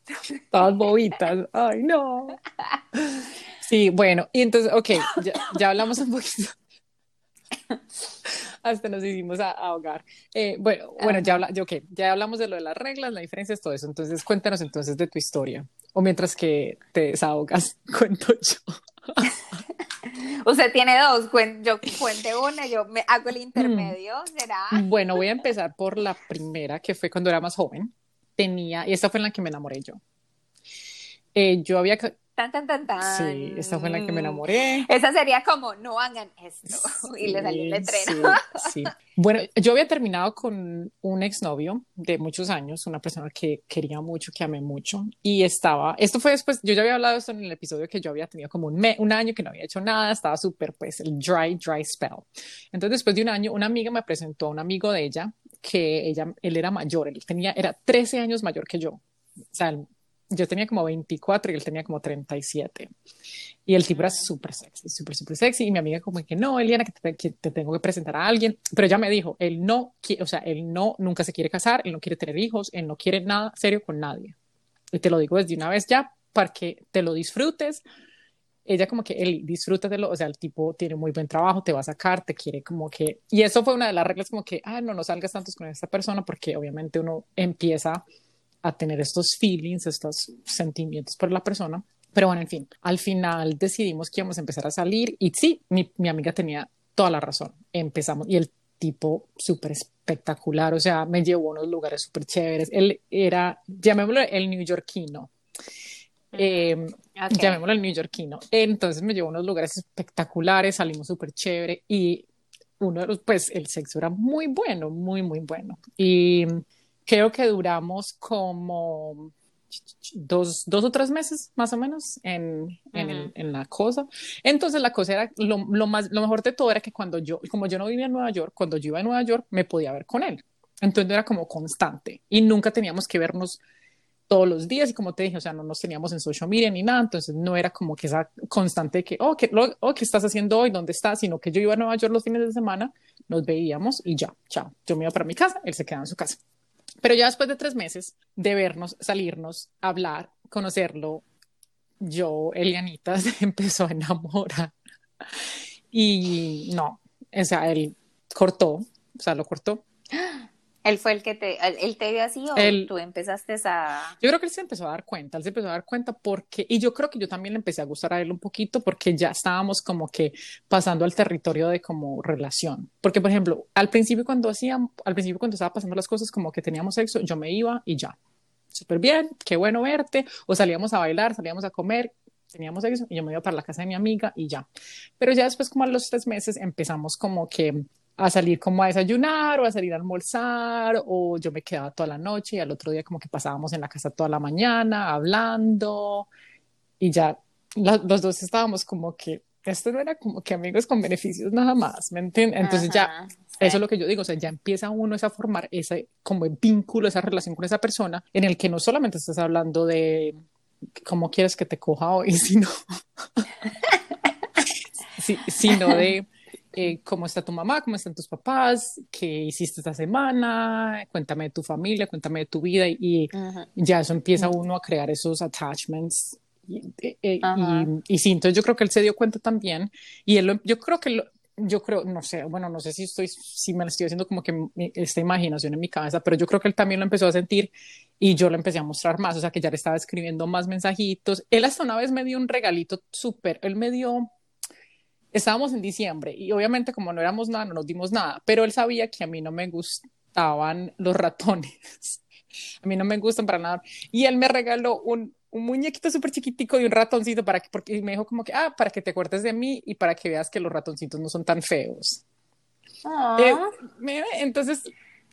Todas bobitas, ay no. Sí, bueno, y entonces, ok, ya, ya hablamos un poquito hasta nos hicimos a, ahogar. Eh, bueno, bueno, ya, habla, okay, ya hablamos de lo de las reglas, las diferencias, todo eso. Entonces, cuéntanos entonces de tu historia. O mientras que te desahogas, cuento yo. Usted tiene dos, yo cuente una, yo me hago el intermedio, mm. ¿será? Bueno, voy a empezar por la primera, que fue cuando era más joven. Tenía, y esta fue en la que me enamoré yo. Eh, yo había Tan, tan, tan, tan. Sí, esa fue la que me enamoré. Esa sería como, no hagan esto. y le salió el letrero. Sí, sí. Bueno, yo había terminado con un exnovio de muchos años, una persona que quería mucho, que amé mucho. Y estaba, esto fue después, yo ya había hablado de esto en el episodio que yo había tenido como un, un año que no había hecho nada, estaba súper, pues, el dry, dry spell. Entonces, después de un año, una amiga me presentó a un amigo de ella, que ella, él era mayor, él tenía, era 13 años mayor que yo. O sea, yo tenía como 24 y él tenía como 37. Y el tipo era súper sexy, súper, súper sexy. Y mi amiga como que no, Eliana, que te, que te, tengo que presentar a alguien. Pero ella me dijo, él no, o sea, él no, nunca se quiere casar, él no quiere tener hijos, él no quiere nada serio con nadie. Y te lo digo desde una vez ya, para que te lo disfrutes. Ella como que, él, disfrútatelo, o sea, el tipo tiene muy buen trabajo, te va a sacar, te quiere como que... Y eso fue una de las reglas como que, ah, no, no salgas tantos con esta persona porque obviamente uno empieza a tener estos feelings, estos sentimientos por la persona. Pero bueno, en fin, al final decidimos que íbamos a empezar a salir y sí, mi, mi amiga tenía toda la razón. Empezamos y el tipo súper espectacular, o sea, me llevó a unos lugares súper chéveres. Él era, llamémoslo el neoyorquino. Eh, Llamémoslo el neoyorquino. Entonces me llevó a unos lugares espectaculares, salimos súper chévere y uno de los, pues el sexo era muy bueno, muy, muy bueno. Y creo que duramos como dos, dos o tres meses más o menos en, en, en la cosa. Entonces la cosa era, lo, lo, más, lo mejor de todo era que cuando yo, como yo no vivía en Nueva York, cuando yo iba a Nueva York me podía ver con él. Entonces era como constante y nunca teníamos que vernos todos los días y como te dije, o sea, no nos teníamos en social media ni nada, entonces no era como que esa constante que, oh, ¿qué, lo, oh, ¿qué estás haciendo hoy? ¿Dónde estás? Sino que yo iba a Nueva York los fines de semana, nos veíamos y ya, chao. Yo me iba para mi casa, él se quedaba en su casa. Pero ya después de tres meses de vernos, salirnos, hablar, conocerlo, yo, Elianita, se empezó a enamorar. Y no, o sea, él cortó, o sea, lo cortó. ¿Él fue el que te, él te vio así o tú empezaste a...? Yo creo que él se empezó a dar cuenta, él se empezó a dar cuenta porque, y yo creo que yo también le empecé a gustar a él un poquito porque ya estábamos como que pasando al territorio de como relación. Porque, por ejemplo, al principio cuando hacían, al principio cuando estaba pasando las cosas como que teníamos sexo, yo me iba y ya. Súper bien, qué bueno verte, o salíamos a bailar, salíamos a comer teníamos eso y yo me iba para la casa de mi amiga y ya. Pero ya después, como a los tres meses, empezamos como que a salir como a desayunar o a salir a almorzar o yo me quedaba toda la noche y al otro día como que pasábamos en la casa toda la mañana hablando y ya los dos estábamos como que esto no era como que amigos con beneficios nada más, ¿me entiendes? Entonces ya, eso es lo que yo digo, o sea, ya empieza uno a formar ese como vínculo, esa relación con esa persona en el que no solamente estás hablando de cómo quieres que te coja hoy, sino, sí, sino de eh, cómo está tu mamá, cómo están tus papás, qué hiciste esta semana, cuéntame de tu familia, cuéntame de tu vida. Y, ya eso empieza uno a crear esos attachments. Y, eh, eh, y, y, sí, entonces yo creo que él se dio cuenta también. Y él, yo creo que yo creo, no sé, bueno, no sé si estoy, si me lo estoy haciendo como que esta imaginación en mi cabeza, pero yo creo que él también lo empezó a sentir y yo lo empecé a mostrar más, o sea, que ya le estaba escribiendo más mensajitos. Él hasta una vez me dio un regalito súper, él me dio, estábamos en diciembre y obviamente como no éramos nada, no nos dimos nada, pero él sabía que a mí no me gustaban los ratones. A mí no me gustan para nada. Y él me regaló un, un muñequito súper chiquitico y un ratoncito para que, porque me dijo como que, ah, para que te acuerdes de mí y para que veas que los ratoncitos no son tan feos. Eh, entonces,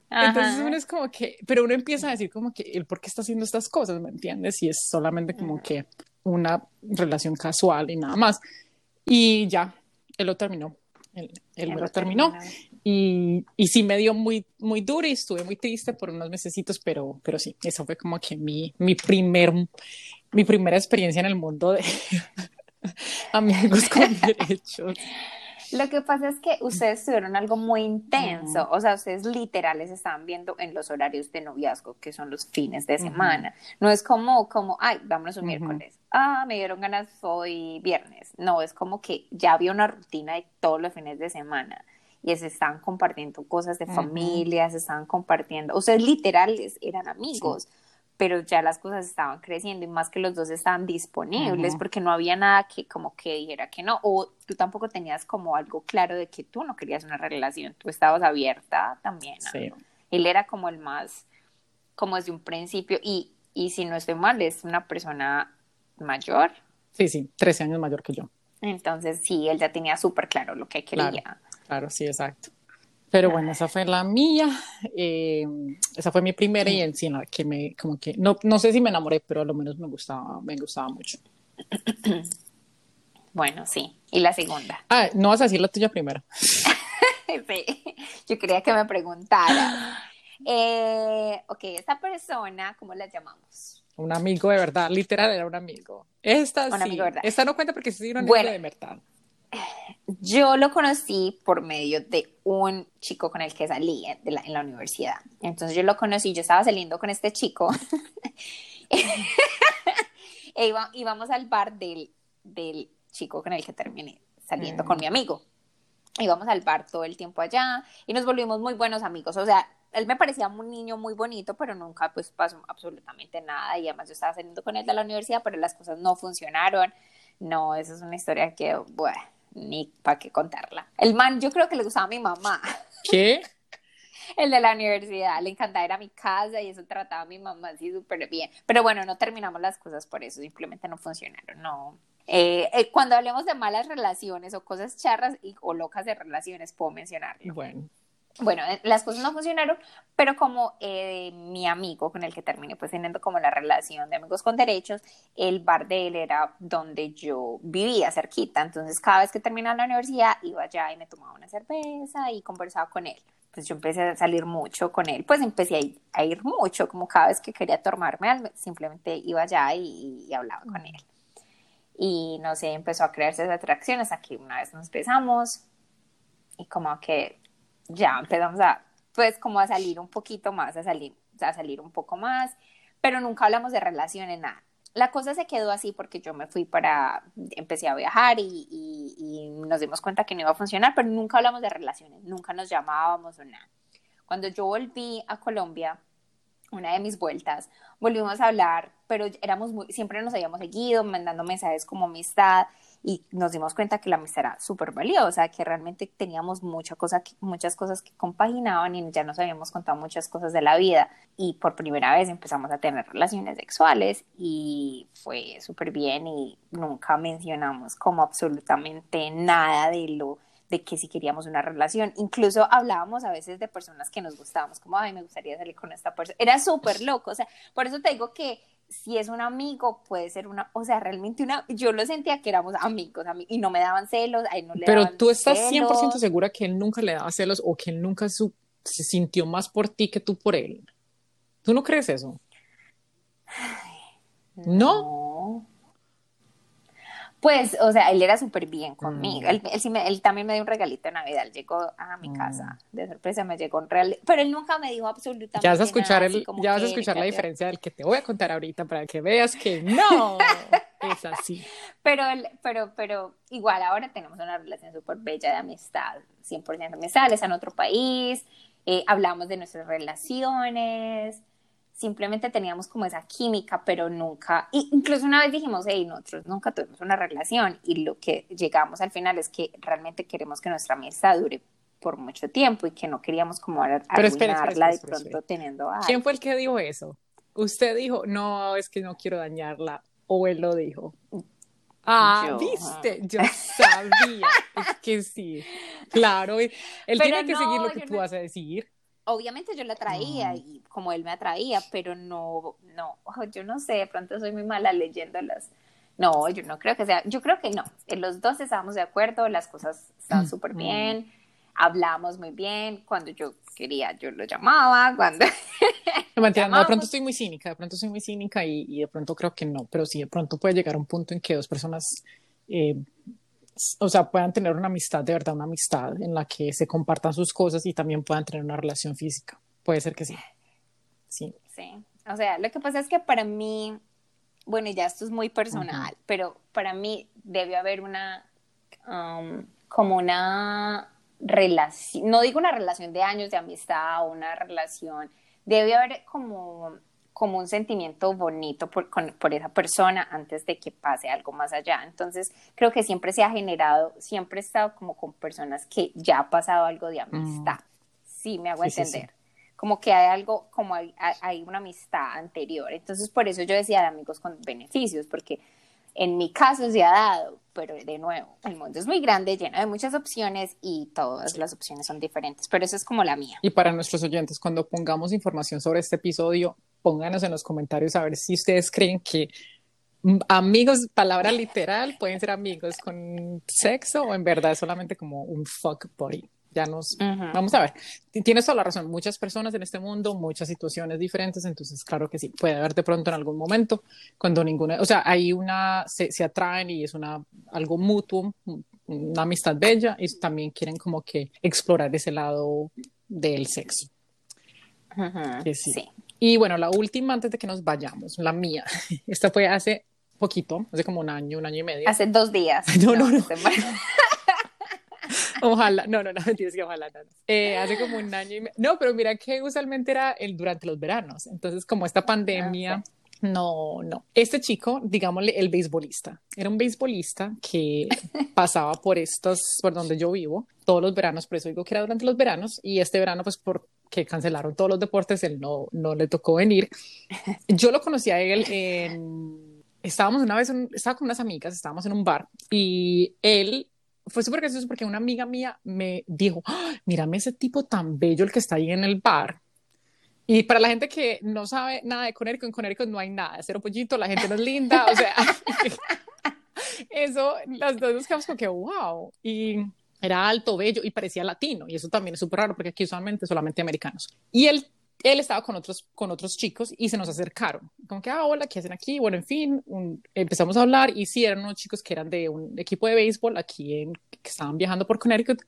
entonces uno es como que, pero uno empieza a decir como que, ¿el por qué está haciendo estas cosas? ¿Me entiendes? Y es solamente como que una relación casual y nada más. Y ya, él lo terminó. Él, él lo terminó. Y, y sí me dio muy, muy duro y estuve muy triste por unos mesecitos, pero, pero sí, eso fue como que mi, mi, primer, mi primera experiencia en el mundo de amigos con derechos. Lo que pasa es que ustedes tuvieron algo muy intenso, o sea, ustedes literales estaban viendo en los horarios de noviazgo, que son los fines de semana. No es como, como, ay, vámonos un miércoles, ah, me dieron ganas hoy viernes. No, es como que ya había una rutina de todos los fines de semana y se estaban compartiendo cosas de familia, se estaban compartiendo, ustedes literales eran amigos, pero ya las cosas estaban creciendo y más que los dos estaban disponibles porque no había nada que como que dijera que no, o tú tampoco tenías como algo claro de que tú no querías una relación, tú estabas abierta también. Sí. Él era como el más, como desde un principio, y, y si no estoy mal, es una persona mayor. Sí, sí, 13 años mayor que yo. Entonces, sí, él ya tenía súper claro lo que quería. Claro, sí, exacto. Pero bueno, esa fue la mía. Eh, esa fue mi primera y en sí, la que me, como que, no, no sé si me enamoré, pero a lo menos me gustaba, me gustaba mucho. Bueno, sí. ¿Y la segunda? Ah, no vas a decir la tuya primero. sí, yo quería que me preguntara. Eh, ok, esta persona, ¿cómo la llamamos? Un amigo de verdad, literal era un amigo. Esta un sí, amigo de verdad. esta no cuenta porque sí una amigo de verdad. Yo lo conocí por medio de un chico con el que salí en la, universidad. Entonces yo lo conocí, yo estaba saliendo con este chico. e íbamos al bar del, del chico con el que terminé saliendo con mi amigo. Íbamos al bar todo el tiempo allá y nos volvimos muy buenos amigos. O sea, él me parecía un niño muy bonito, pero nunca pues pasó absolutamente nada. Y además yo estaba saliendo con él de la universidad, pero las cosas no funcionaron. No, esa es una historia que, bueno, ni para qué contarla. El man, yo creo que le gustaba a mi mamá. ¿Qué? El de la universidad, le encantaba ir a mi casa y eso trataba a mi mamá así súper bien. Pero bueno, no terminamos las cosas por eso, simplemente no funcionaron, no. Eh, eh, cuando hablemos de malas relaciones o cosas charras y, o locas de relaciones, puedo mencionarlo. Bueno bueno, eh, las cosas no funcionaron, pero como eh, mi amigo con el que terminé pues teniendo como la relación de amigos con derechos, el bar de él era donde yo vivía cerquita, entonces cada vez que terminaba la universidad iba allá y me tomaba una cerveza y conversaba con él. Pues yo empecé a salir mucho con él, pues empecé a ir, mucho, como cada vez que quería tomarme, simplemente iba allá y, hablaba con él. Y no sé, empezó a crearse esas atracciones, aquí una vez nos besamos y como que ya empezamos a, pues como a salir un poquito más, a salir, a salir un poco más, pero nunca hablamos de relaciones, nada. La cosa se quedó así porque yo me fui para, empecé a viajar y, y, nos dimos cuenta que no iba a funcionar, pero nunca hablamos de relaciones, nunca nos llamábamos o nada. Cuando yo volví a Colombia, una de mis vueltas, volvimos a hablar, pero éramos muy, siempre nos habíamos seguido, mandando mensajes como amistad, y nos dimos cuenta que la amistad era súper valiosa, que realmente teníamos mucha cosa, muchas cosas que compaginaban y ya nos habíamos contado muchas cosas de la vida y por primera vez empezamos a tener relaciones sexuales y fue súper bien y nunca mencionamos como absolutamente nada de lo de que si queríamos una relación. Incluso hablábamos a veces de personas que nos gustábamos, como, ay, me gustaría salir con esta persona. Era súper loco, o sea, por eso te digo que si es un amigo, puede ser una, o sea, realmente una, yo lo sentía que éramos amigos, y no me daban celos, a él no le Pero tú estás 100% segura que él nunca le daba celos o que él nunca se sintió más por ti que tú por él. ¿Tú no crees eso? ¿No? Pues, o sea, él era súper bien conmigo. Mm. Él, él, también me dio un regalito de Navidad. Él llegó a mi casa mm. de sorpresa, me llegó un real. Pero él nunca me dijo absolutamente ya vas a escuchar El, ya vas a escuchar la diferencia del que te voy a contar ahorita para que veas que no es así. Pero, pero, pero igual ahora tenemos una relación súper bella de amistad. 100% amistad. Él está en otro país. Eh, hablamos de nuestras relaciones simplemente teníamos como esa química, pero nunca, incluso una vez dijimos, hey, nosotros nunca tuvimos una relación y lo que llegamos al final es que realmente queremos que nuestra amistad dure por mucho tiempo y que no queríamos como arruinarla de pronto teniendo a ¿Quién fue el que dijo eso? ¿Usted dijo, no, es que no quiero dañarla? ¿O él lo dijo? Ah, viste, yo sabía, es que sí, claro, él tiene que seguir lo que tú vas a decir obviamente yo la traía y como él me atraía, pero no, no, yo no sé, de pronto soy muy mala leyéndolas. No, yo no creo que sea, yo creo que no. En los dos estábamos de acuerdo, las cosas estaban súper bien, hablamos muy bien, cuando yo quería yo lo llamaba, cuando... No, de pronto estoy muy cínica, de pronto soy muy cínica y, y, de pronto creo que no, pero sí, de pronto puede llegar a un punto en que dos personas eh, o sea, puedan tener una amistad, de verdad, una amistad en la que se compartan sus cosas y también puedan tener una relación física. Puede ser que sí. Sí. Sí. O sea, lo que pasa es que para mí, bueno, ya esto es muy personal, pero para mí debe haber una, um, como una relación, no digo una relación de años de amistad o una relación, debe haber como como un sentimiento bonito por, por, esa persona antes de que pase algo más allá. Entonces, creo que siempre se ha generado, siempre he estado como con personas que ya ha pasado algo de amistad. Mm. Sí, me hago entender. Como que hay algo, como hay, hay, una amistad anterior. Entonces, por eso yo decía de amigos con beneficios, porque en mi caso se ha dado, pero de nuevo, el mundo es muy grande, lleno de muchas opciones y todas las opciones son diferentes, pero eso es como la mía. Y para nuestros oyentes, cuando pongamos información sobre este episodio, pónganos en los comentarios a ver si ustedes creen que amigos, palabra literal, pueden ser amigos con sexo o en verdad solamente como un fuck body. Ya nos vamos a ver. Tienes toda la razón. Muchas personas en este mundo, muchas situaciones diferentes. Entonces, claro que sí, puede haber de pronto en algún momento cuando ninguna, o sea, hay una, se, se atraen y es una algo mutuo, una amistad bella y también quieren como que explorar ese lado del sexo. sí. Y bueno, la última antes de que nos vayamos, la mía. Esta fue hace poquito, hace como un año, un año y medio. Hace dos días. No, no, no. ojalá, no, no, no, mentiras que ojalá no. Eh, hace como un año y medio. No, pero mira que usualmente era el durante los veranos. Entonces, como esta pandemia. Ah, no, no. Este chico, digámosle el beisbolista, era un beisbolista que pasaba por estos, por donde yo vivo, todos los veranos, por eso digo que era durante los veranos, y este verano, pues por que cancelaron todos los deportes, él no, no le tocó venir. Yo lo conocí a él en... Estábamos una vez, estaba con unas amigas, estábamos en un bar y él fue súper gracioso porque una amiga mía me dijo, ¡Ah! mírame ese tipo tan bello el que está ahí en el bar. Y para la gente que no sabe nada de Connecticut, en Connecticut no hay nada, cero pollito, la gente no es linda, o sea, eso, las dos nos quedamos como que, wow. Y era alto, bello y parecía latino. Y eso también es súper raro porque aquí usualmente solamente americanos. Y él, él estaba con otros, con otros chicos y se nos acercaron. Como que, ah, hola, ¿qué hacen aquí? Bueno, en fin, empezamos a hablar y sí, eran unos chicos que eran de un equipo de béisbol aquí en, que estaban viajando por Connecticut.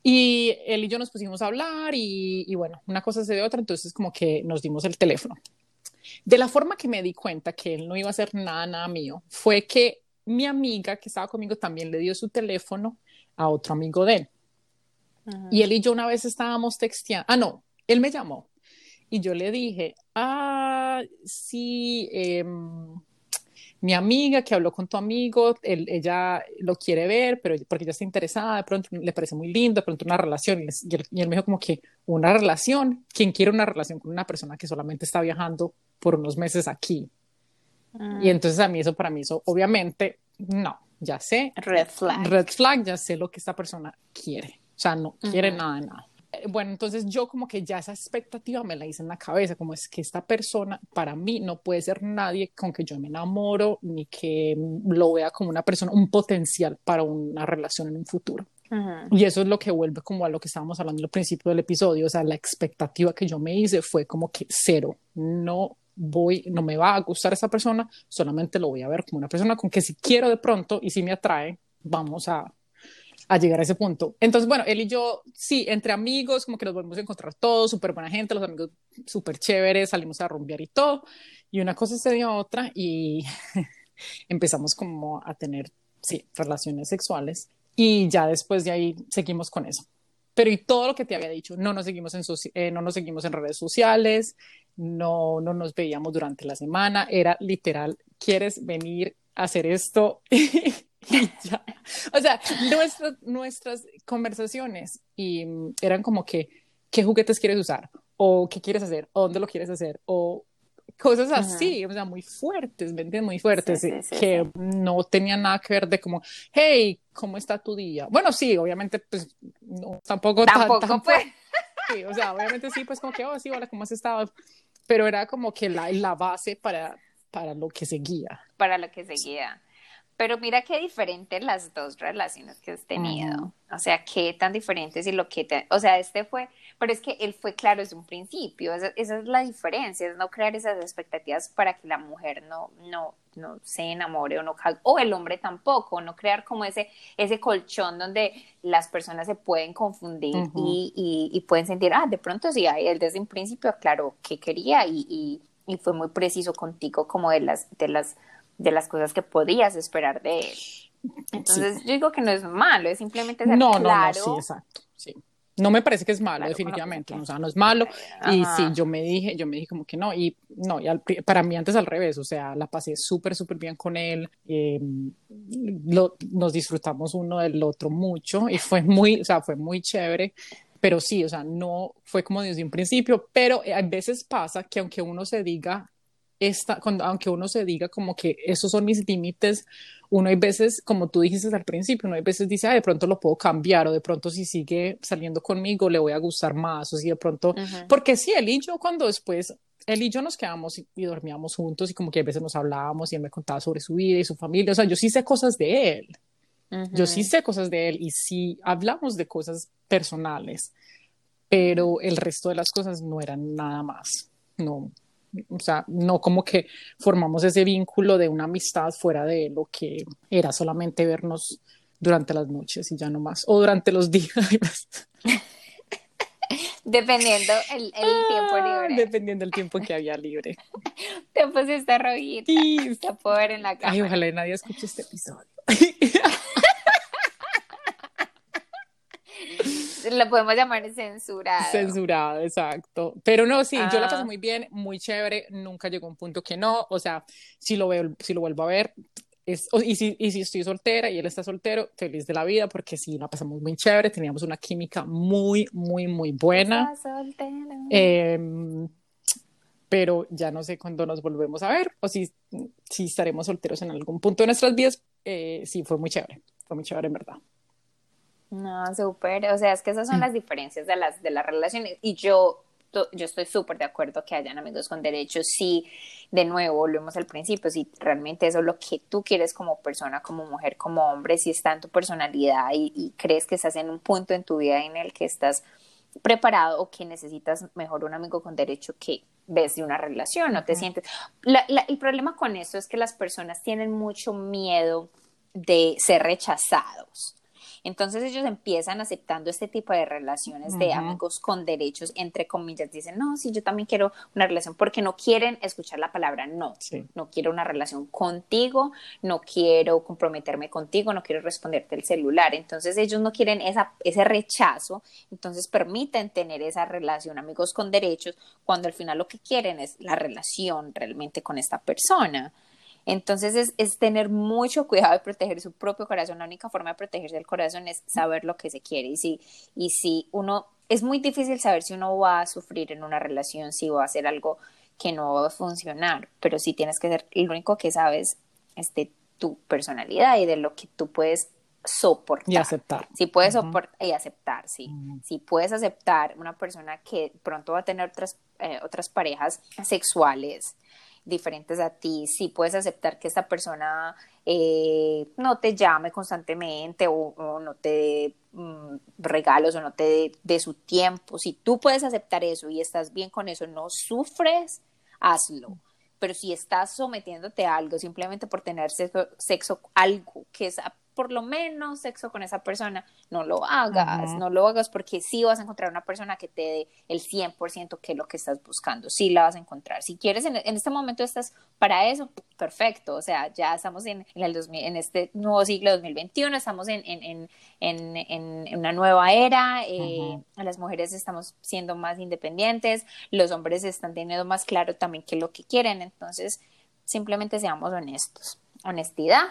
Y él y yo nos pusimos a hablar y, y bueno, una cosa se dio otra, entonces como que nos dimos el teléfono. De la forma que me di cuenta que él no iba a hacer nada, nada mío, fue que mi amiga que estaba conmigo también le dio su teléfono a otro amigo de él. Y él y yo una vez estábamos texteando, ah, no, él me llamó y yo le dije, ah, sí, em, mi amiga que habló con tu amigo, él, ella lo quiere ver, pero porque ella está interesada, de pronto le parece muy lindo, de pronto una relación, y, él, y él me dijo como que una relación, ¿quién quiere una relación con una persona que solamente está viajando por unos meses aquí? Mm. Y entonces a mí eso, para mí eso, obviamente, no, ya sé. Red flag. Red flag, ya sé lo que esta persona quiere. O sea, no quiere nada de nada. Eh, Bueno, entonces yo como que ya esa expectativa me la hice en la cabeza, como es que esta persona para mí no puede ser nadie con que yo me enamoro, ni que lo vea como una persona, un potencial para una relación en un futuro. Y eso es lo que vuelve como a lo que estábamos hablando al principio del episodio, o sea, la expectativa que yo me hice fue como que cero, no voy, no me va a gustar esa persona, solamente lo voy a ver como una persona con que si quiero de pronto y si me atrae, vamos a, llegar a ese punto. Entonces, bueno, él y yo, sí, entre amigos, como que nos volvemos a encontrar todos, súper buena gente, los amigos súper chéveres, salimos a rumbear y todo, y una cosa se dio a otra y empezamos como a tener, sí, relaciones sexuales y ya después de ahí seguimos con eso. Pero y todo lo que te había dicho, no nos seguimos en, eh, no nos seguimos en redes sociales, no, no nos veíamos durante la semana, era literal, ¿quieres venir a hacer esto? ya. O sea, nuestras, nuestras conversaciones y mm, eran como que, ¿qué juguetes quieres usar? ¿O qué quieres hacer? ¿O dónde lo quieres hacer? O cosas así, o sea, muy fuertes, ¿me entiendes? Muy fuertes, Sí, eh, sí, sí, que no tenían nada que ver de como, hey, ¿cómo está tu día? Bueno, sí, obviamente, pues, no, tampoco, Tampoco, tan pues. Sí, o sea, obviamente sí, pues como que, oh, sí, hola, ¿cómo has estado? Pero era como que la, la base para, para lo que seguía. para lo que seguía. Pero mira qué diferentes las dos relaciones que has tenido. O sea, qué tan diferentes y lo que te... O sea, este fue... Pero es que él fue claro desde un principio. Esa, esa es la diferencia, es no crear esas expectativas para que la mujer no, no, no se enamore o no... O el hombre tampoco, no crear como ese, ese colchón donde las personas se pueden confundir y, y, y pueden sentir, ah, de pronto sí, ah, él desde un principio aclaró qué quería y, y, y fue muy preciso contigo como de las... De las de las cosas que podías esperar de él. Entonces, yo digo que no es malo, es simplemente ser No, no, no, claro. sí, exacto, sí. No me parece que es malo, Claro, que definitivamente, se o sea, no es malo. Y Ajá. sí, yo me dije, yo me dije como que no, y no, y al para mí antes al revés, o sea, la pasé súper, súper bien con él, eh, lo- nos disfrutamos uno del otro mucho y fue muy, o sea, fue muy chévere, pero sí, o sea, no fue como desde un principio, pero a veces pasa que aunque uno se diga, esta, cuando, aunque uno se diga como que esos son mis límites, uno hay veces, como tú dijiste al principio, uno hay veces dice, ah, de pronto lo puedo cambiar, o de pronto si sigue saliendo conmigo le voy a gustar más, o si de pronto, Ujú. porque sí, él y yo cuando después, él y yo nos quedamos y, y dormíamos juntos y como que a veces nos hablábamos y él me contaba sobre su vida y su familia, o sea, yo sí sé cosas de él, yo sí sé cosas de él y sí hablamos de cosas personales, pero el resto de las cosas no eran nada más, no. O sea, no como que formamos ese vínculo de una amistad fuera de lo que era solamente vernos durante las noches y ya no más, o durante los días, Dependiendo el, el tiempo libre. dependiendo del tiempo que había libre. Te pusiste rojita. Sí. Te puedo ver en la Ay, cámara. ojalá nadie escuche este episodio. Lo podemos llamar censurado. Censurado, exacto. Pero no, sí, yo la Ah. pasé muy bien, muy chévere, nunca llegó a un punto que no, o sea, si lo veo, si lo vuelvo a ver, es, y, si, y si estoy soltera y él está soltero, feliz de la vida, porque sí, la pasamos muy chévere, teníamos una química muy, muy, muy buena. Em, pero ya no sé cuándo nos volvemos a ver, o si, si estaremos solteros en algún punto de nuestras vidas, eh, sí, fue muy chévere, fue muy chévere en verdad. No, súper. O sea, es que esas Mm. son las diferencias de las, de las relaciones. Y yo, yo estoy súper de acuerdo que hayan amigos con derechos. Sí, de nuevo, volvemos al principio. Si realmente eso es lo que tú quieres como persona, como mujer, como hombre, si está en tu personalidad y, y crees que estás en un punto en tu vida en el que estás preparado o que necesitas mejor un amigo con derecho que desde una relación, no te sientes. La- la- el problema con esto es que las personas tienen mucho miedo de ser rechazados. Entonces ellos empiezan aceptando este tipo de relaciones de amigos con derechos, entre comillas, dicen, no, sí, yo también quiero una relación, porque no quieren escuchar la palabra no. Sí. No quiero una relación contigo, no quiero comprometerme contigo, no quiero responderte el celular. Entonces ellos no quieren esa, ese rechazo, entonces permiten tener esa relación, amigos con derechos, cuando al final lo que quieren es la relación realmente con esta persona. Entonces es, es, tener mucho cuidado de proteger su propio corazón. La única forma de protegerse el corazón es saber lo que se quiere. Y si, y si uno, es muy difícil saber si uno va a sufrir en una relación, si va a hacer algo que no va a funcionar, pero sí tienes que ser, lo único que sabes es de tu personalidad y de lo que tú puedes soportar. Y aceptar. Si puedes soportar y aceptar, sí. Si puedes aceptar una persona que pronto va a tener otras, eh, otras parejas sexuales diferentes a ti, si puedes aceptar que esta persona eh, no te llame constantemente o, no te dé mm, regalos o no te dé su tiempo, si tú puedes aceptar eso y estás bien con eso, no sufres, hazlo. Pero si estás sometiéndote a algo simplemente por tener sexo, sexo algo que es por lo menos sexo con esa persona, no lo hagas, no lo hagas porque sí vas a encontrar una persona que te dé el 100% que es lo que estás buscando, sí la vas a encontrar. Si quieres, en, este momento estás para eso, perfecto, o sea, ya estamos en, el en este nuevo siglo 2021, estamos en, en una nueva era, eh, las mujeres estamos siendo más independientes, los hombres están teniendo más claro también qué es lo que quieren, entonces simplemente seamos honestos. Honestidad,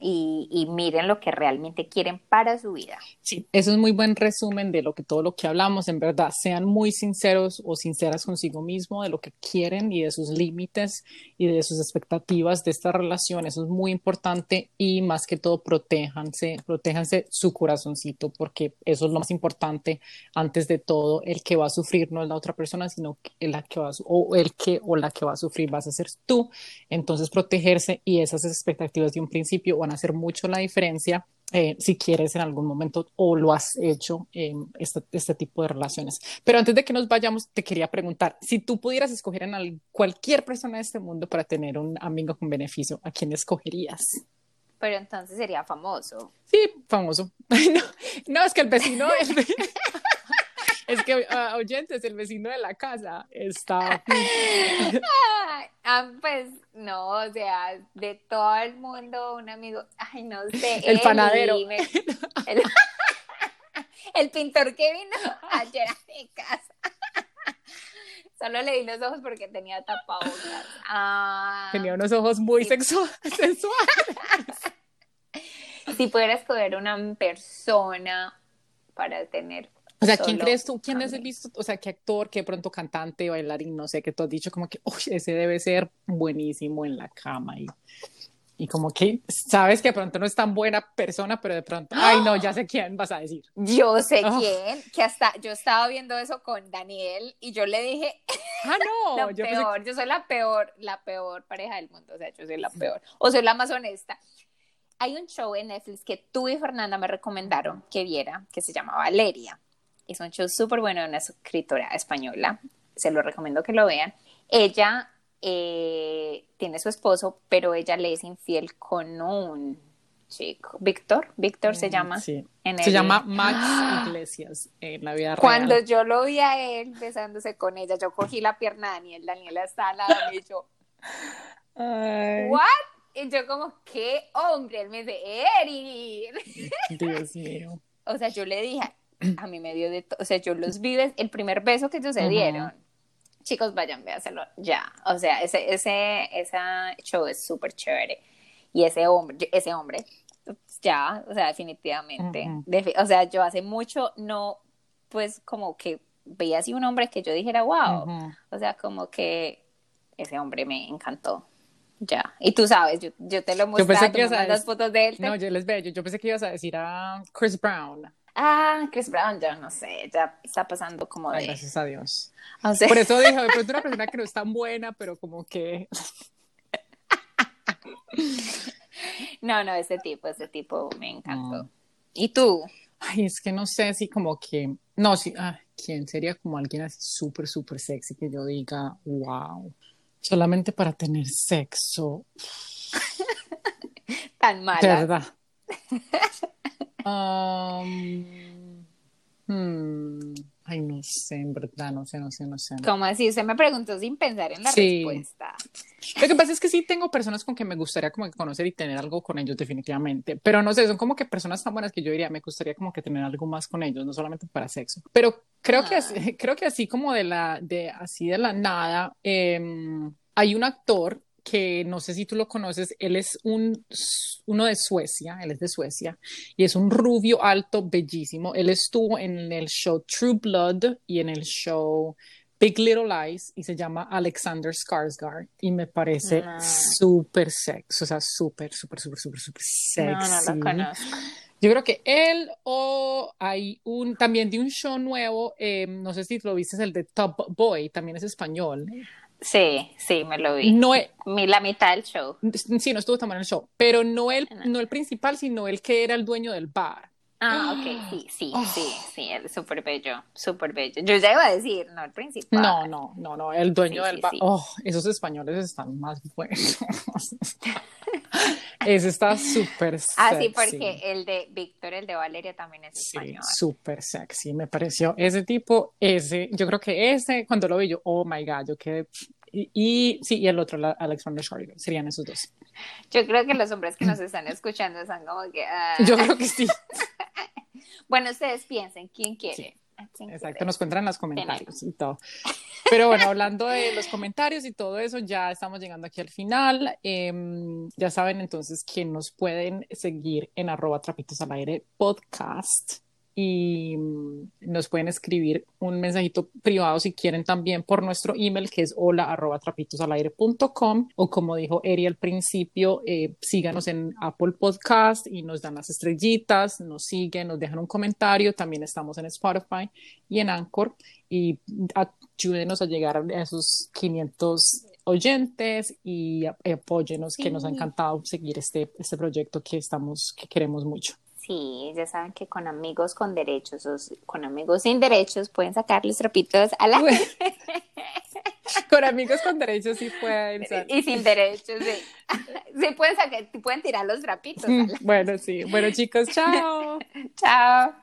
y, miren lo que realmente quieren para su vida. Sí, eso es muy buen resumen de lo que todo lo que hablamos, en verdad, sean muy sinceros o sinceras consigo mismo de lo que quieren y de sus límites y de sus expectativas de esta relación, eso es muy importante y más que todo protéjanse, protéjanse su corazoncito porque eso es lo más importante antes de todo, el que va a sufrir no es la otra persona, sino la que va o el que o la que va a sufrir vas a ser tú, entonces protegerse y esas expectativas de un principio van hacer mucho la diferencia eh, si quieres en algún momento o lo has hecho en este, este, tipo de relaciones. Pero antes de que nos vayamos, te quería preguntar, si tú pudieras escoger en cualquier persona de este mundo para tener un amigo con beneficio, ¿a quién escogerías? Pero entonces sería famoso. Sí, famoso. No, es que el vecino... Es que, uh, oyentes, el vecino de la casa está... ah, pues, no, o sea, de todo el mundo, un amigo, ay, no sé. El panadero. el, pintor que vino ayer a mi casa. Solo le di los ojos porque tenía tapabocas. Ah, tenía unos ojos muy sensuales. si pudiera escoger una persona para tener o sea, ¿quién crees tú? ¿Quién has visto? O sea, ¿qué actor, qué pronto cantante, bailarín, no sé, que tú has dicho como que, uy, ese debe ser buenísimo en la cama y, y como que sabes que de pronto no es tan buena persona, pero de pronto, ay, no, ya sé quién vas a decir. Yo sé quién, que hasta yo estaba viendo eso con Daniel y yo le dije, ah, no, yo peor, yo soy la peor, la peor pareja del mundo, o sea, yo soy la peor, o soy la más honesta. Hay un show en Netflix que tú y Fernanda me recomendaron que viera, que se llama Valeria es un show súper bueno de una escritora española. Se lo recomiendo que lo vean. Ella eh, tiene su esposo, pero ella le es infiel con un chico. Víctor, Víctor se mm, llama. Sí. se llama Max Iglesias en la vida Cuando yo lo vi a él besándose con ella, yo cogí la pierna de Daniel, Daniela está al lado y yo, ¿what? Y yo como, ¿qué hombre? Él me dice, Eri. Dios mío. o sea, yo le dije, a mí me dio de todo, o sea, yo los vi, el primer beso que ellos se dieron, chicos, vayan, véaselo ya, o sea, ese, ese, esa show es súper chévere, y ese hombre, ese hombre, ya, o sea, definitivamente, o sea, yo hace mucho no, pues, como que veía así un hombre que yo dijera, wow, o sea, como que ese hombre me encantó. Ya, y tú sabes, yo, yo te lo mostré, las fotos de él. No, yo les veo, yo, yo pensé que ibas a decir a Chris Brown. Ah, Chris Brown, ya no sé, ya está pasando como de... gracias a Dios. Por eso dije, de pronto una persona que no es tan buena, pero como que... no, no, ese tipo, ese tipo me encantó. ¿Y tú? Ay, es que no sé si como que... No, sí, ah, ¿quién sería como alguien así súper, súper sexy que yo diga, wow, solamente para tener sexo? Tan mala. verdad. Um, hmm, ay, no sé, en verdad, no sé, no sé, no sé. ¿Cómo así? Usted me preguntó sin pensar en la respuesta. Lo que pasa es que sí tengo personas con que me gustaría como que conocer y tener algo con ellos definitivamente, pero no sé, son como que personas tan buenas que yo diría, me gustaría como que tener algo más con ellos, no solamente para sexo. Pero creo que así, creo que así como de la, de así de la nada, eh, hay un actor que no sé si tú lo conoces, él es un, uno de Suecia, él es de Suecia, y es un rubio alto, bellísimo. Él estuvo en el show True Blood y en el show Big Little Lies y se llama Alexander Skarsgård y me parece súper sexy, o sea, súper, súper, súper, súper, súper sexy. No, no Yo creo que él o hay un, también de un show nuevo, eh, no sé si lo viste, es el de Top Boy, también es español. Sí, sí, me lo vi. No la mitad del show. Sí, no estuvo tan mal en el show, pero no el, no el principal, sino el que era el dueño del bar. Ah, ok, sí, sí, ah. sí, sí, es súper bello, súper bello. Yo ya iba a decir, no el principal. No, no, no, no, el dueño del bar. Oh, esos españoles están más buenos. Ese está súper sexy. Ah, sí, porque el de Víctor, el de Valeria también es español. Sí, súper sexy, me pareció. Ese tipo, ese, yo creo que ese, cuando lo vi yo, oh my God, yo quedé y, sí, y el otro, Alexander Skarsgård, serían esos dos. Yo creo que los hombres que nos están escuchando están como que... Ah. Yo creo que sí. bueno, ustedes piensen, ¿quién quiere? Exacto, nos cuentan en los comentarios y todo. Pero bueno, hablando de los comentarios y todo eso, ya estamos llegando aquí al final. Em, ya saben entonces que nos pueden seguir en arroba trapitos al aire podcast y mm, nos pueden escribir un mensajito privado si quieren también por nuestro email que es hola arroba com o como dijo Eri al principio, eh, síganos en Apple Podcast y nos dan las estrellitas, nos siguen, nos dejan un comentario, también estamos en Spotify y en Anchor y ayúdenos a llegar a esos 500 oyentes y apóyenos que nos ha encantado seguir este, este proyecto que estamos, que queremos mucho. Sí, ya saben que con amigos con derechos o con amigos sin derechos pueden sacar los trapitos a la... con amigos con derechos sí pueden. Y sin derechos, sí. Sí pueden, sacar, pueden tirar los trapitos. Bueno, sí. Bueno, chicos, chao. chao.